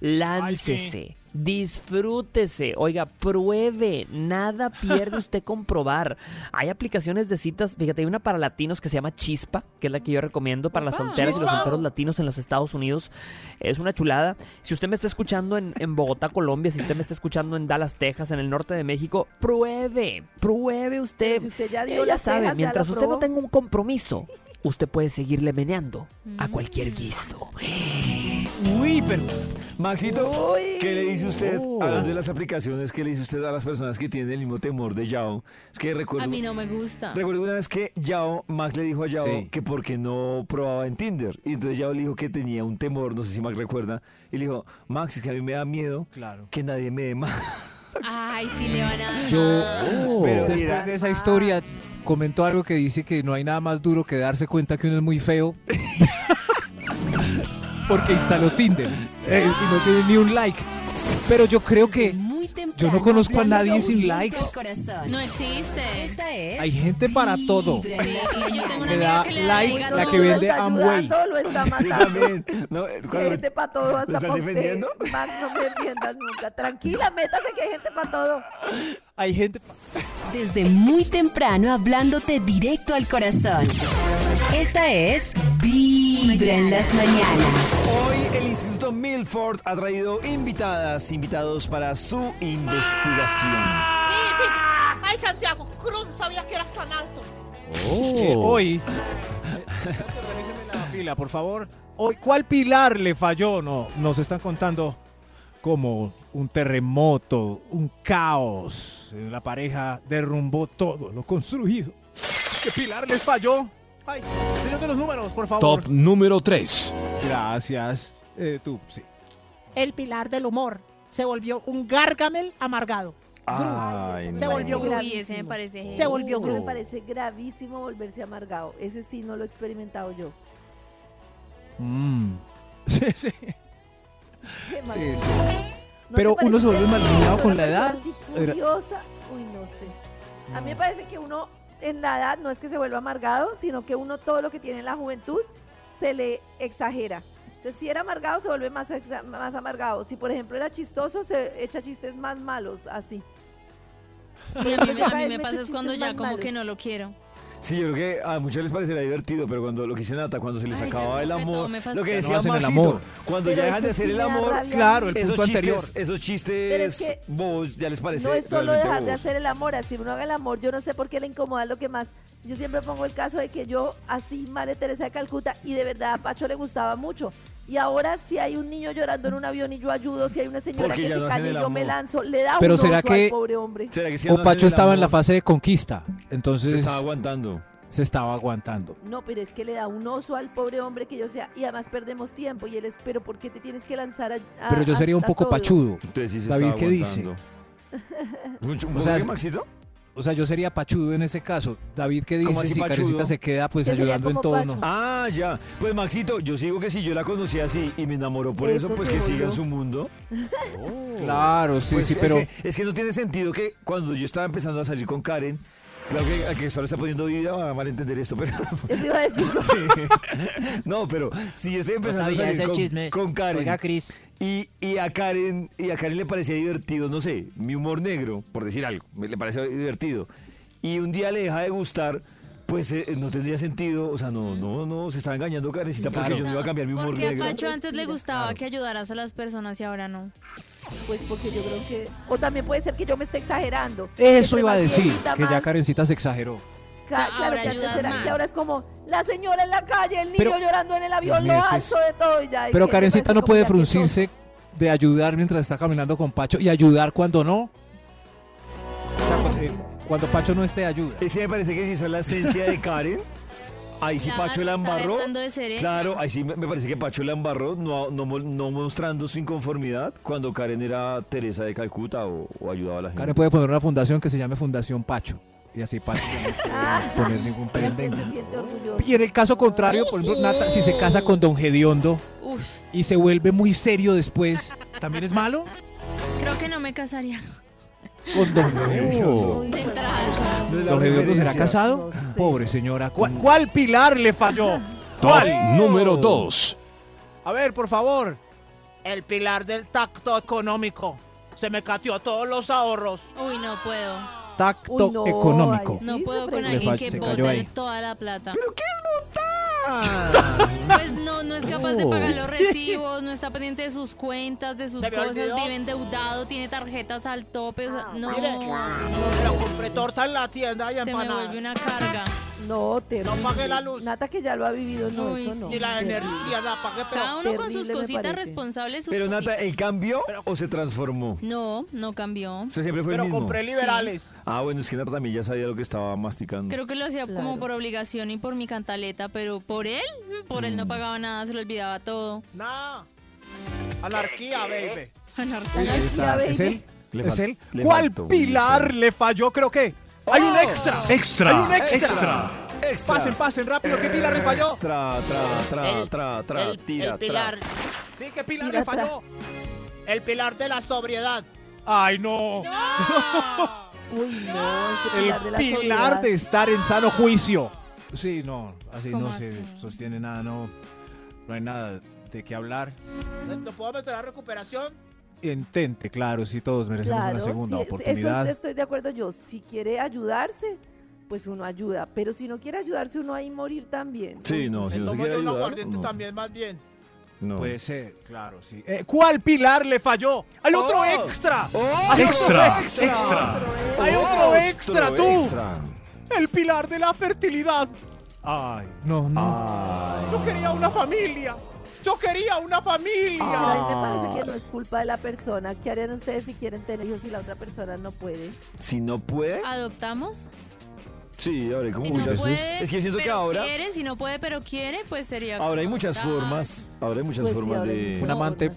láncese. Disfrútese, oiga, pruebe, nada pierde usted con probar. Hay aplicaciones de citas, fíjate, hay una para latinos que se llama Chispa, que es la que yo recomiendo para las solteras y los solteros latinos en los Estados Unidos. Es una chulada. Si usted me está escuchando en, en Bogotá, Colombia, si usted me está escuchando en Dallas, Texas, en el norte de México, pruebe, pruebe usted. Si usted ya dio sabe, mientras usted no tenga un compromiso, usted puede seguirle meneando a cualquier guiso. Uy, pero. Maxito, Uy. ¿qué le dice usted, Oh. hablando de las aplicaciones, qué le dice usted a las personas que tienen el mismo temor de Yao? Es que recuerdo. A mí no me gusta. Recuerdo una vez que Yao, Max le dijo a Yao Sí. que porque no probaba en Tinder. Y entonces Yao le dijo que tenía un temor, no sé si Max recuerda. Y le dijo, Max, es que a mí me da miedo Claro. que nadie me dé más. Ay, sí le van a dar. Yo, Oh. Pero después mira. de esa historia, comentó algo que dice que no hay nada más duro que darse cuenta que uno es muy feo. Porque instaló Tinder eh, y no tiene ni un like. Pero yo creo que Muy yo no conozco a nadie sin likes. No existe. Esta es Hay gente para todo. Sí, yo tengo una Le amiga da que le da like la todo. que vende Lo Amway. ayudando, Lo está matando. No, Hay gente para todo, hasta están para usted. defendiendo? Max, no me defiendas nunca. Tranquila, métase que hay gente para todo. hay gente. pa- Desde muy temprano hablándote directo al corazón. Esta es Vibra en las mañanas. Hoy el Instituto Milford ha traído invitadas, invitados para su investigación. Sí, sí. Ay, Santiago, Cruz, sabía que eras tan alto. Eh, hoy. eh, Organíceme la fila, por favor. Hoy, ¿cuál pilar le falló? No, nos están contando como un terremoto, un caos. La pareja derrumbó todo lo construido. ¿Qué pilar les falló? Ay, señor de los números, por favor. Top número 3. Gracias. Eh, tú, sí. El pilar del humor se volvió un gargamel amargado. Ay, Se no. volvió. Uy, ese me parece. Se volvió Eso me Gru. parece gravísimo volverse amargado. Ese sí no lo he experimentado yo. Mm. Sí, sí. Sí, sí. ¿No Pero uno se vuelve una con la edad. así furiosa? Uy, no sé. A mí me parece que uno en la edad no es que se vuelva amargado, sino que uno todo lo que tiene en la juventud se le exagera. Entonces, si era amargado, se vuelve más, más amargado. Si, por ejemplo, era chistoso, se echa chistes más malos, así. Y a mí, me- a mí Cada vez me me pasa es cuando ya como malos. que no lo quiero. Sí, yo creo que a muchos les parecerá divertido, pero cuando lo que dice Nata, cuando se les Ay, ya acaba el amor, lo que no decía hacen el Maxito, amor. cuando Pero ya dejan de hacer sí el amor, rabia. Claro, el esos punto chistes, anterior. esos chistes Pero es que bobos ya les parece No es solo dejar de hacer el amor, así uno haga el amor, yo no sé por qué le incomoda lo que más. Yo siempre pongo el caso de que yo, así, Madre Teresa de Calcuta, y de verdad a Pacho le gustaba mucho. Y ahora, si hay un niño llorando en un avión y yo ayudo, si hay una señora Porque que ya se no hacen cae y el yo me amor. lanzo, le da Pero un ¿será oso que- al pobre hombre. ¿Será que ya no hacen el estaba en la amor? fase de conquista. Se Entonces estaba aguantando. se estaba aguantando. No, pero es que le da un oso al pobre hombre que yo sea, y además perdemos tiempo. Y él es, pero ¿por qué te tienes que lanzar a, a- Pero yo sería un a poco todo? pachudo. Entonces sí se David, estaba ¿qué dice? aguantando. ¿Mucho, O ¿Un sea, es- Maxito? O sea, yo sería pachudo en ese caso. David, ¿qué ¿Cómo dice? Si pachudo? Karencita se queda pues ayudando en todo, Pacho. ¿no? Ah, ya. Pues Maxito, yo sigo que si yo la conocí así y me enamoró por eso, Eso pues que siga en su mundo. Claro, sí, Pues sí, es pero que- Es que, no tiene sentido que cuando yo estaba empezando a salir con Karen, claro que a que solo está poniendo vida va a malentender esto, pero Eso iba a decir. sí. No, pero si yo estoy empezando sabía a salir ese con, chisme. con Karen Oiga, Cris. y, y a Karen y a Karen le parecía divertido, no sé, mi humor negro, por decir algo, me- le parecía divertido. Y un día le deja de gustar, pues eh, no tendría sentido, o sea, no, no, no, se estaba engañando Karencita porque Claro. yo no iba a cambiar mi humor Porque a negro. Pacho antes le gustaba Claro. que ayudaras a las personas y ahora no. Pues porque yo creo que. O también puede ser que yo me esté exagerando. eso iba a decir, que ya Karencita se exageró. Ca- claro, ahora que más. que ahora es como la señora en la calle, el niño Pero- llorando en el avión, lo es que es- alzo de todo y ya. y Pero Karencita no puede fruncirse de ayudar mientras está caminando con Pacho y ayudar cuando no. O sea, cu- eh, cuando Pacho no esté, ayuda. Ese me parece que si es la esencia de Karen, ahí sí Claro, Pacho la está embarró. Claro, ahí sí me me parece que Pacho la embarró, no, no, mo- no mostrando su inconformidad cuando Karen era Teresa de Calcuta o, o ayudaba a la gente. Karen puede poner una fundación que se llame Fundación Pacho. Y así Pacho no Ah. puede poner ningún pendiente. Y en el caso contrario, por ejemplo, Nata, si se casa con Don Gediondo y se vuelve muy serio después, ¿también es malo? creo que no me casaría. Con Don Uy, Gediondo. De no. entrada. No es la ¿Don Gediondo será casado? No sé. Pobre señora. ¿Cuál, cuál pilar le falló? Top ¿Cuál? número 2. A ver, por favor. El pilar del tacto económico Se me cateó todos los ahorros. Uy, no puedo. Tacto Uy, no, económico. No Sí, puedo con alguien que se cayó bote ahí. toda la plata. ¿Pero qué es Pues no, no es capaz de pagar los recibos, no está pendiente de sus cuentas, de sus cosas, vive endeudado, tiene tarjetas al tope, o sea, no. Mire, pero compré torta en la tienda y Se me empanadas. vuelve una carga. No, terrible. No pagué la luz. Nata que ya lo ha vivido, no, Uy, eso no. Y la energía la pagué, pero... Cada uno con sus terrible me cositas parece. responsables. sus Pero Nata, cositas. ¿el cambió o se transformó? No, no cambió. O sea, siempre fue Pero el mismo. compré liberales. Ah, bueno, es que Nata también ya sabía lo que estaba masticando. Creo que lo hacía como por obligación y por mi cantaleta, pero por él, por él no Mm. pagaba nada, se lo olvidaba todo. Nah. Anarquía, baby. Anarquía. Ahí está. baby. ¿Es él? Le ¿Es fal- él? le ¿Cuál faltó pilar le falló? Creo que hay un extra. Extra. Hay un extra. Extra. Extra. Pasen, pasen rápido. ¿Qué pilar le falló? Extra, tra, tra, tra, tra, el, tira, el pilar. tra. Sí, ¿qué pilar Tira, le falló? El pilar de la sobriedad. Ay, no. Uy, no, ese pilar de El la pilar de estar en sano juicio. Sí, no, así ¿Cómo no se así? sostiene nada, no, no hay nada de qué hablar. ¿No puedo meter a recuperación? Intente, claro, sí, todos merecemos Claro, una segunda sí, oportunidad. Eso estoy de acuerdo yo. Si quiere ayudarse, pues uno ayuda. Pero si no quiere ayudarse, uno ahí morir también. Sí, no, si no se quiere ayudar, aguardiente no. también, más bien. No. Puede ser, claro, sí. Eh, ¿Cuál pilar le falló? ¡Hay otro Oh. extra! ¡Oh! ¡Hay Extra. otro extra! Extra. ¡Hay otro extra, tú! extra. El pilar de la fertilidad. Ay, no, no. Yo quería una familia. Yo quería una familia. Pero a mí me Ah. parece que no es culpa de la persona. ¿Qué harían ustedes si quieren tener hijos y la otra persona no puede? Si no puede, ¿Adoptamos? Sí, ahora hay como Si no muchas. puede, es que siento que ahora, quiere, si no puede, pero quiere, pues sería... ahora hay muchas formas. Ahora hay muchas Pues formas de. Un amante,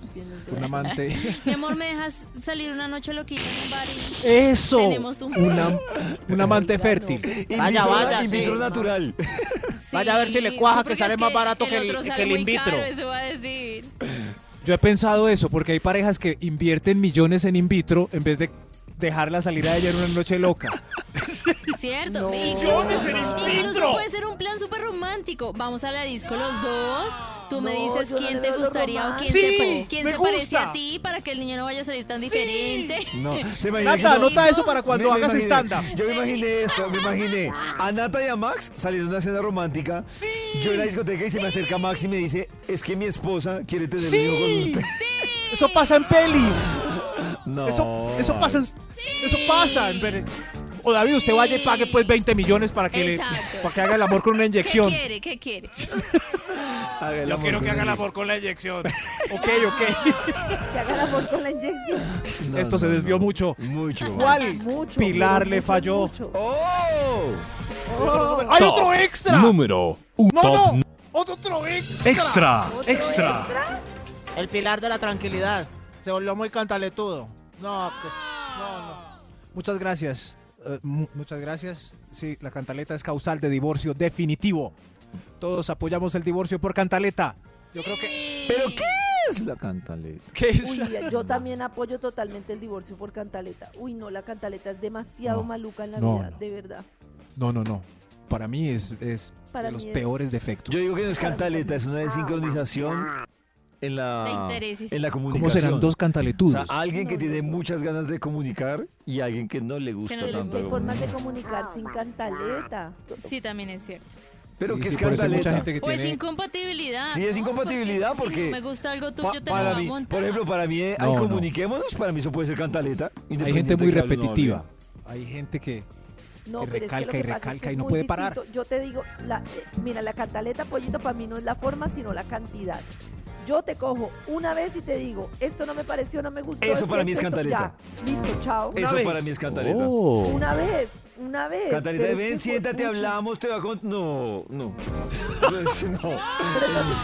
un amante. Mi amor, ¿me dejas salir una noche loquita en un bar y Eso. tenemos un... Una, un amante fértil. In Vaya, vitro- vaya, in sí. vitro natural. Vaya a ver si le cuaja, que sale es más barato que el- otro que sale el muy in vitro. caro, eso va a decir. Yo he pensado eso porque hay parejas que invierten millones en in vitro en vez de dejarla salir a ella en una noche loca. Cierto. No, incluso, en incluso puede ser un plan súper romántico. Vamos a la disco los dos. Tú me dices no quién te gustaría o quién Sí, se, quién se parece a ti para que el niño no vaya a salir tan diferente. No, se Nata, no- anota eso para cuando Me- hagas stand-up. Yo me imaginé esto, me imaginé a Nata y a Max saliendo de una cena romántica. Yo en la discoteca y se me acerca Max y me dice, es que mi esposa quiere tener un hijo con Sí. usted. Eso pasa en pelis. No. Eso, eso pasa, en- eso pasa. en peli- O David, usted vaya y pague pues 20 millones para que, le, Exacto. para que haga el amor con una ¿Qué inyección. quiere? ¿Qué quiere? Haga el Yo amor quiero que con haga el amor con la inyección. Ok, ok. Que haga el amor con la inyección. No, Esto se no, desvió no. mucho. Mucho. ¿Cuál Mucho. pilar pero le mucho, falló? mucho. ¡Oh! Oh, ¡Hay Top otro extra! Número ¡No, top no! ¡Otro extra! extra. ¿otro Extra. El pilar de la tranquilidad. Se volvió muy cantaletudo. No, que- no, no. Muchas gracias. Eh, mu- muchas gracias. Sí, la cantaleta es causal de divorcio definitivo. Todos apoyamos el divorcio por cantaleta. Yo creo que. ¿Pero qué es la cantaleta? ¿Qué es? Uy, yo también apoyo totalmente el divorcio por cantaleta. Uy, no, la cantaleta es demasiado No, maluca en la no, vida, no. de verdad. No, no, no. Para mí es, es Para de los es- peores defectos. Yo digo que no es cantaleta, es una desincronización en la, en la ¿Cómo comunicación. serán dos O sea, cantaletudos? alguien que tiene muchas ganas de comunicar y alguien que no le gusta no le tanto. Hay formas de comunicar sin cantaleta. Sí, también es cierto. Pero Sí, que sí, es hay cantaleta. mucha gente que O es tiene. incompatibilidad. Sí, es ¿no? incompatibilidad si porque no me gusta algo Pa- tuyo, te lo para a mí, montar. por ejemplo, para mí, No, ay, no. comuniquémonos, para mí eso puede ser cantaleta. Hay gente muy repetitiva. Hay gente que. No, que pero es que recalca y es recalca que y no puede parar. Yo te digo, la, eh, mira, la cantaleta, pollito, para mí no es la forma, sino la cantidad. Yo te cojo una vez y te digo, esto no me pareció, no me gustó. Eso para mí es cantaleta. ya. Listo, chao. Eso vez. para mí es cantaleta. Oh. Una vez, una vez. Cantaleta, pero es ven, que, siéntate, hablamos, te va a contar. No, no. Pero no. entonces,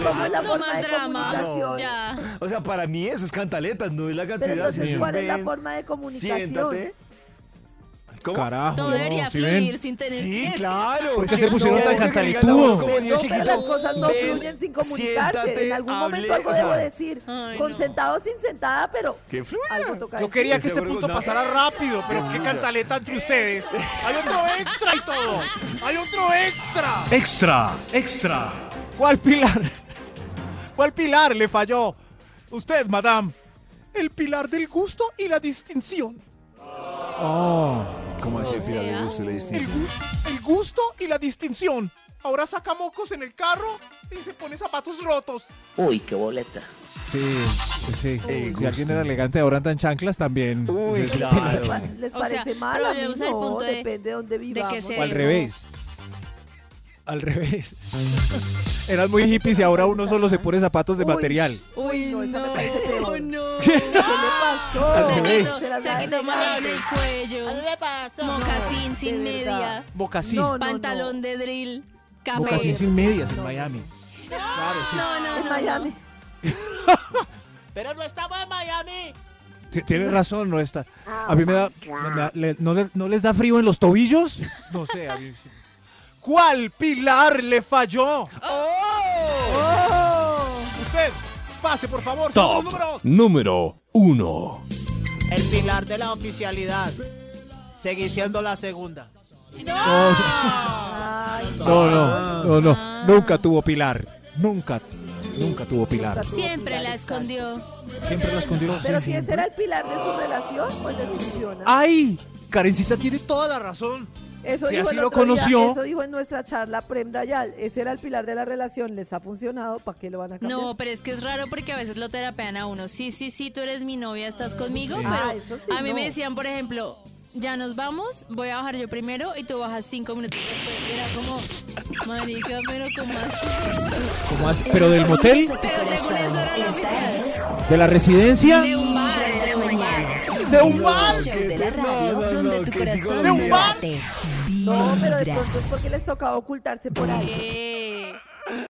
¿cómo es la No forma más de drama. comunicación? Ya. O sea, para mí eso es cantaleta, no es la Pero cantidad. entonces, sino ¿cuál es la ven, forma de comunicación? Siéntate. ¿Cómo? Carajo. Todo debería ¿sí fluir ven? sin tener Sí, que... claro. ¿Por qué es se pusieron tan chiquito, las cosas no ven, fluyen sin comunicarse. siéntate, en algún hable, momento algo o sea, debo decir. Ay, con no. sentado o sin sentada, pero Que algo toca Yo quería que este punto pasara rápido, pero qué cantaleta entre ustedes. Hay otro extra y todo. Hay otro extra. Extra. Extra. ¿Cuál pilar? ¿Cuál pilar le falló? Usted, madame. el pilar del gusto y la distinción. Oh, ¿Cómo así O el gusto y la El, distinción? gu- el gusto y la distinción. Ahora saca mocos en el carro y se pone zapatos rotos. Uy, qué boleta. sí, sí. El Si alguien era elegante, ahora anda en chanclas también. Uy, claro. ¿Les O sea, parece mal? pero A mí llevamos al no, punto de- depende de dónde vivamos. se- O al revés. Al revés. Eran muy hippies y ahora uno solo se pone zapatos de Uy. material. Uy, no, no, esa me parece. No. ¿Qué le pasó? Al Se revés. quitó, Se las se quitó más elegante. del cuello. ¿A mí me pasa? Mocasín sin media. Mocasín. No, no, Pantalón de drill. Café. Mocasín sin medias en Miami. Claro, sí. No, no, En no, Miami. Pero no estamos en Miami. T- Tienes razón, no está. Ah, A mí me da. me da- le- ¿no, le- no les da frío en los tobillos? No sé, a mí sí. ¿Cuál pilar le falló? ¡Oh! Pase por favor. Top número 1. El pilar de la oficialidad. Seguí siendo la segunda. No, no, no, no. Nunca tuvo pilar. Nunca, nunca tuvo pilar. Siempre la escondió. Siempre la escondió. Pero si ese era el pilar de su relación, pues. ¡Ay! Karencita tiene toda la razón. Eso si dijo así lo día, conoció. eso dijo en nuestra charla Prem Dayal. Ese era el pilar de la relación. Les ha funcionado. ¿Para qué lo van a cambiar? No, pero es que es raro porque a veces lo terapean a uno. Sí, sí, sí, tú eres mi novia, estás conmigo, Sí. pero Ah, eso sí, a mí no. me decían, por ejemplo, ya nos vamos, voy a bajar yo primero y tú bajas cinco minutos después. Era como, marica, pero como así. ¿Cómo hace? ¿Pero del motel? Pero según eso era lo oficial. ¿De la residencia? De un bar, de un bar. ¿De un bar? Show de la radio donde tu corazón ¿De un bar? late. No, pero de pronto es porque les tocaba ocultarse por ahí.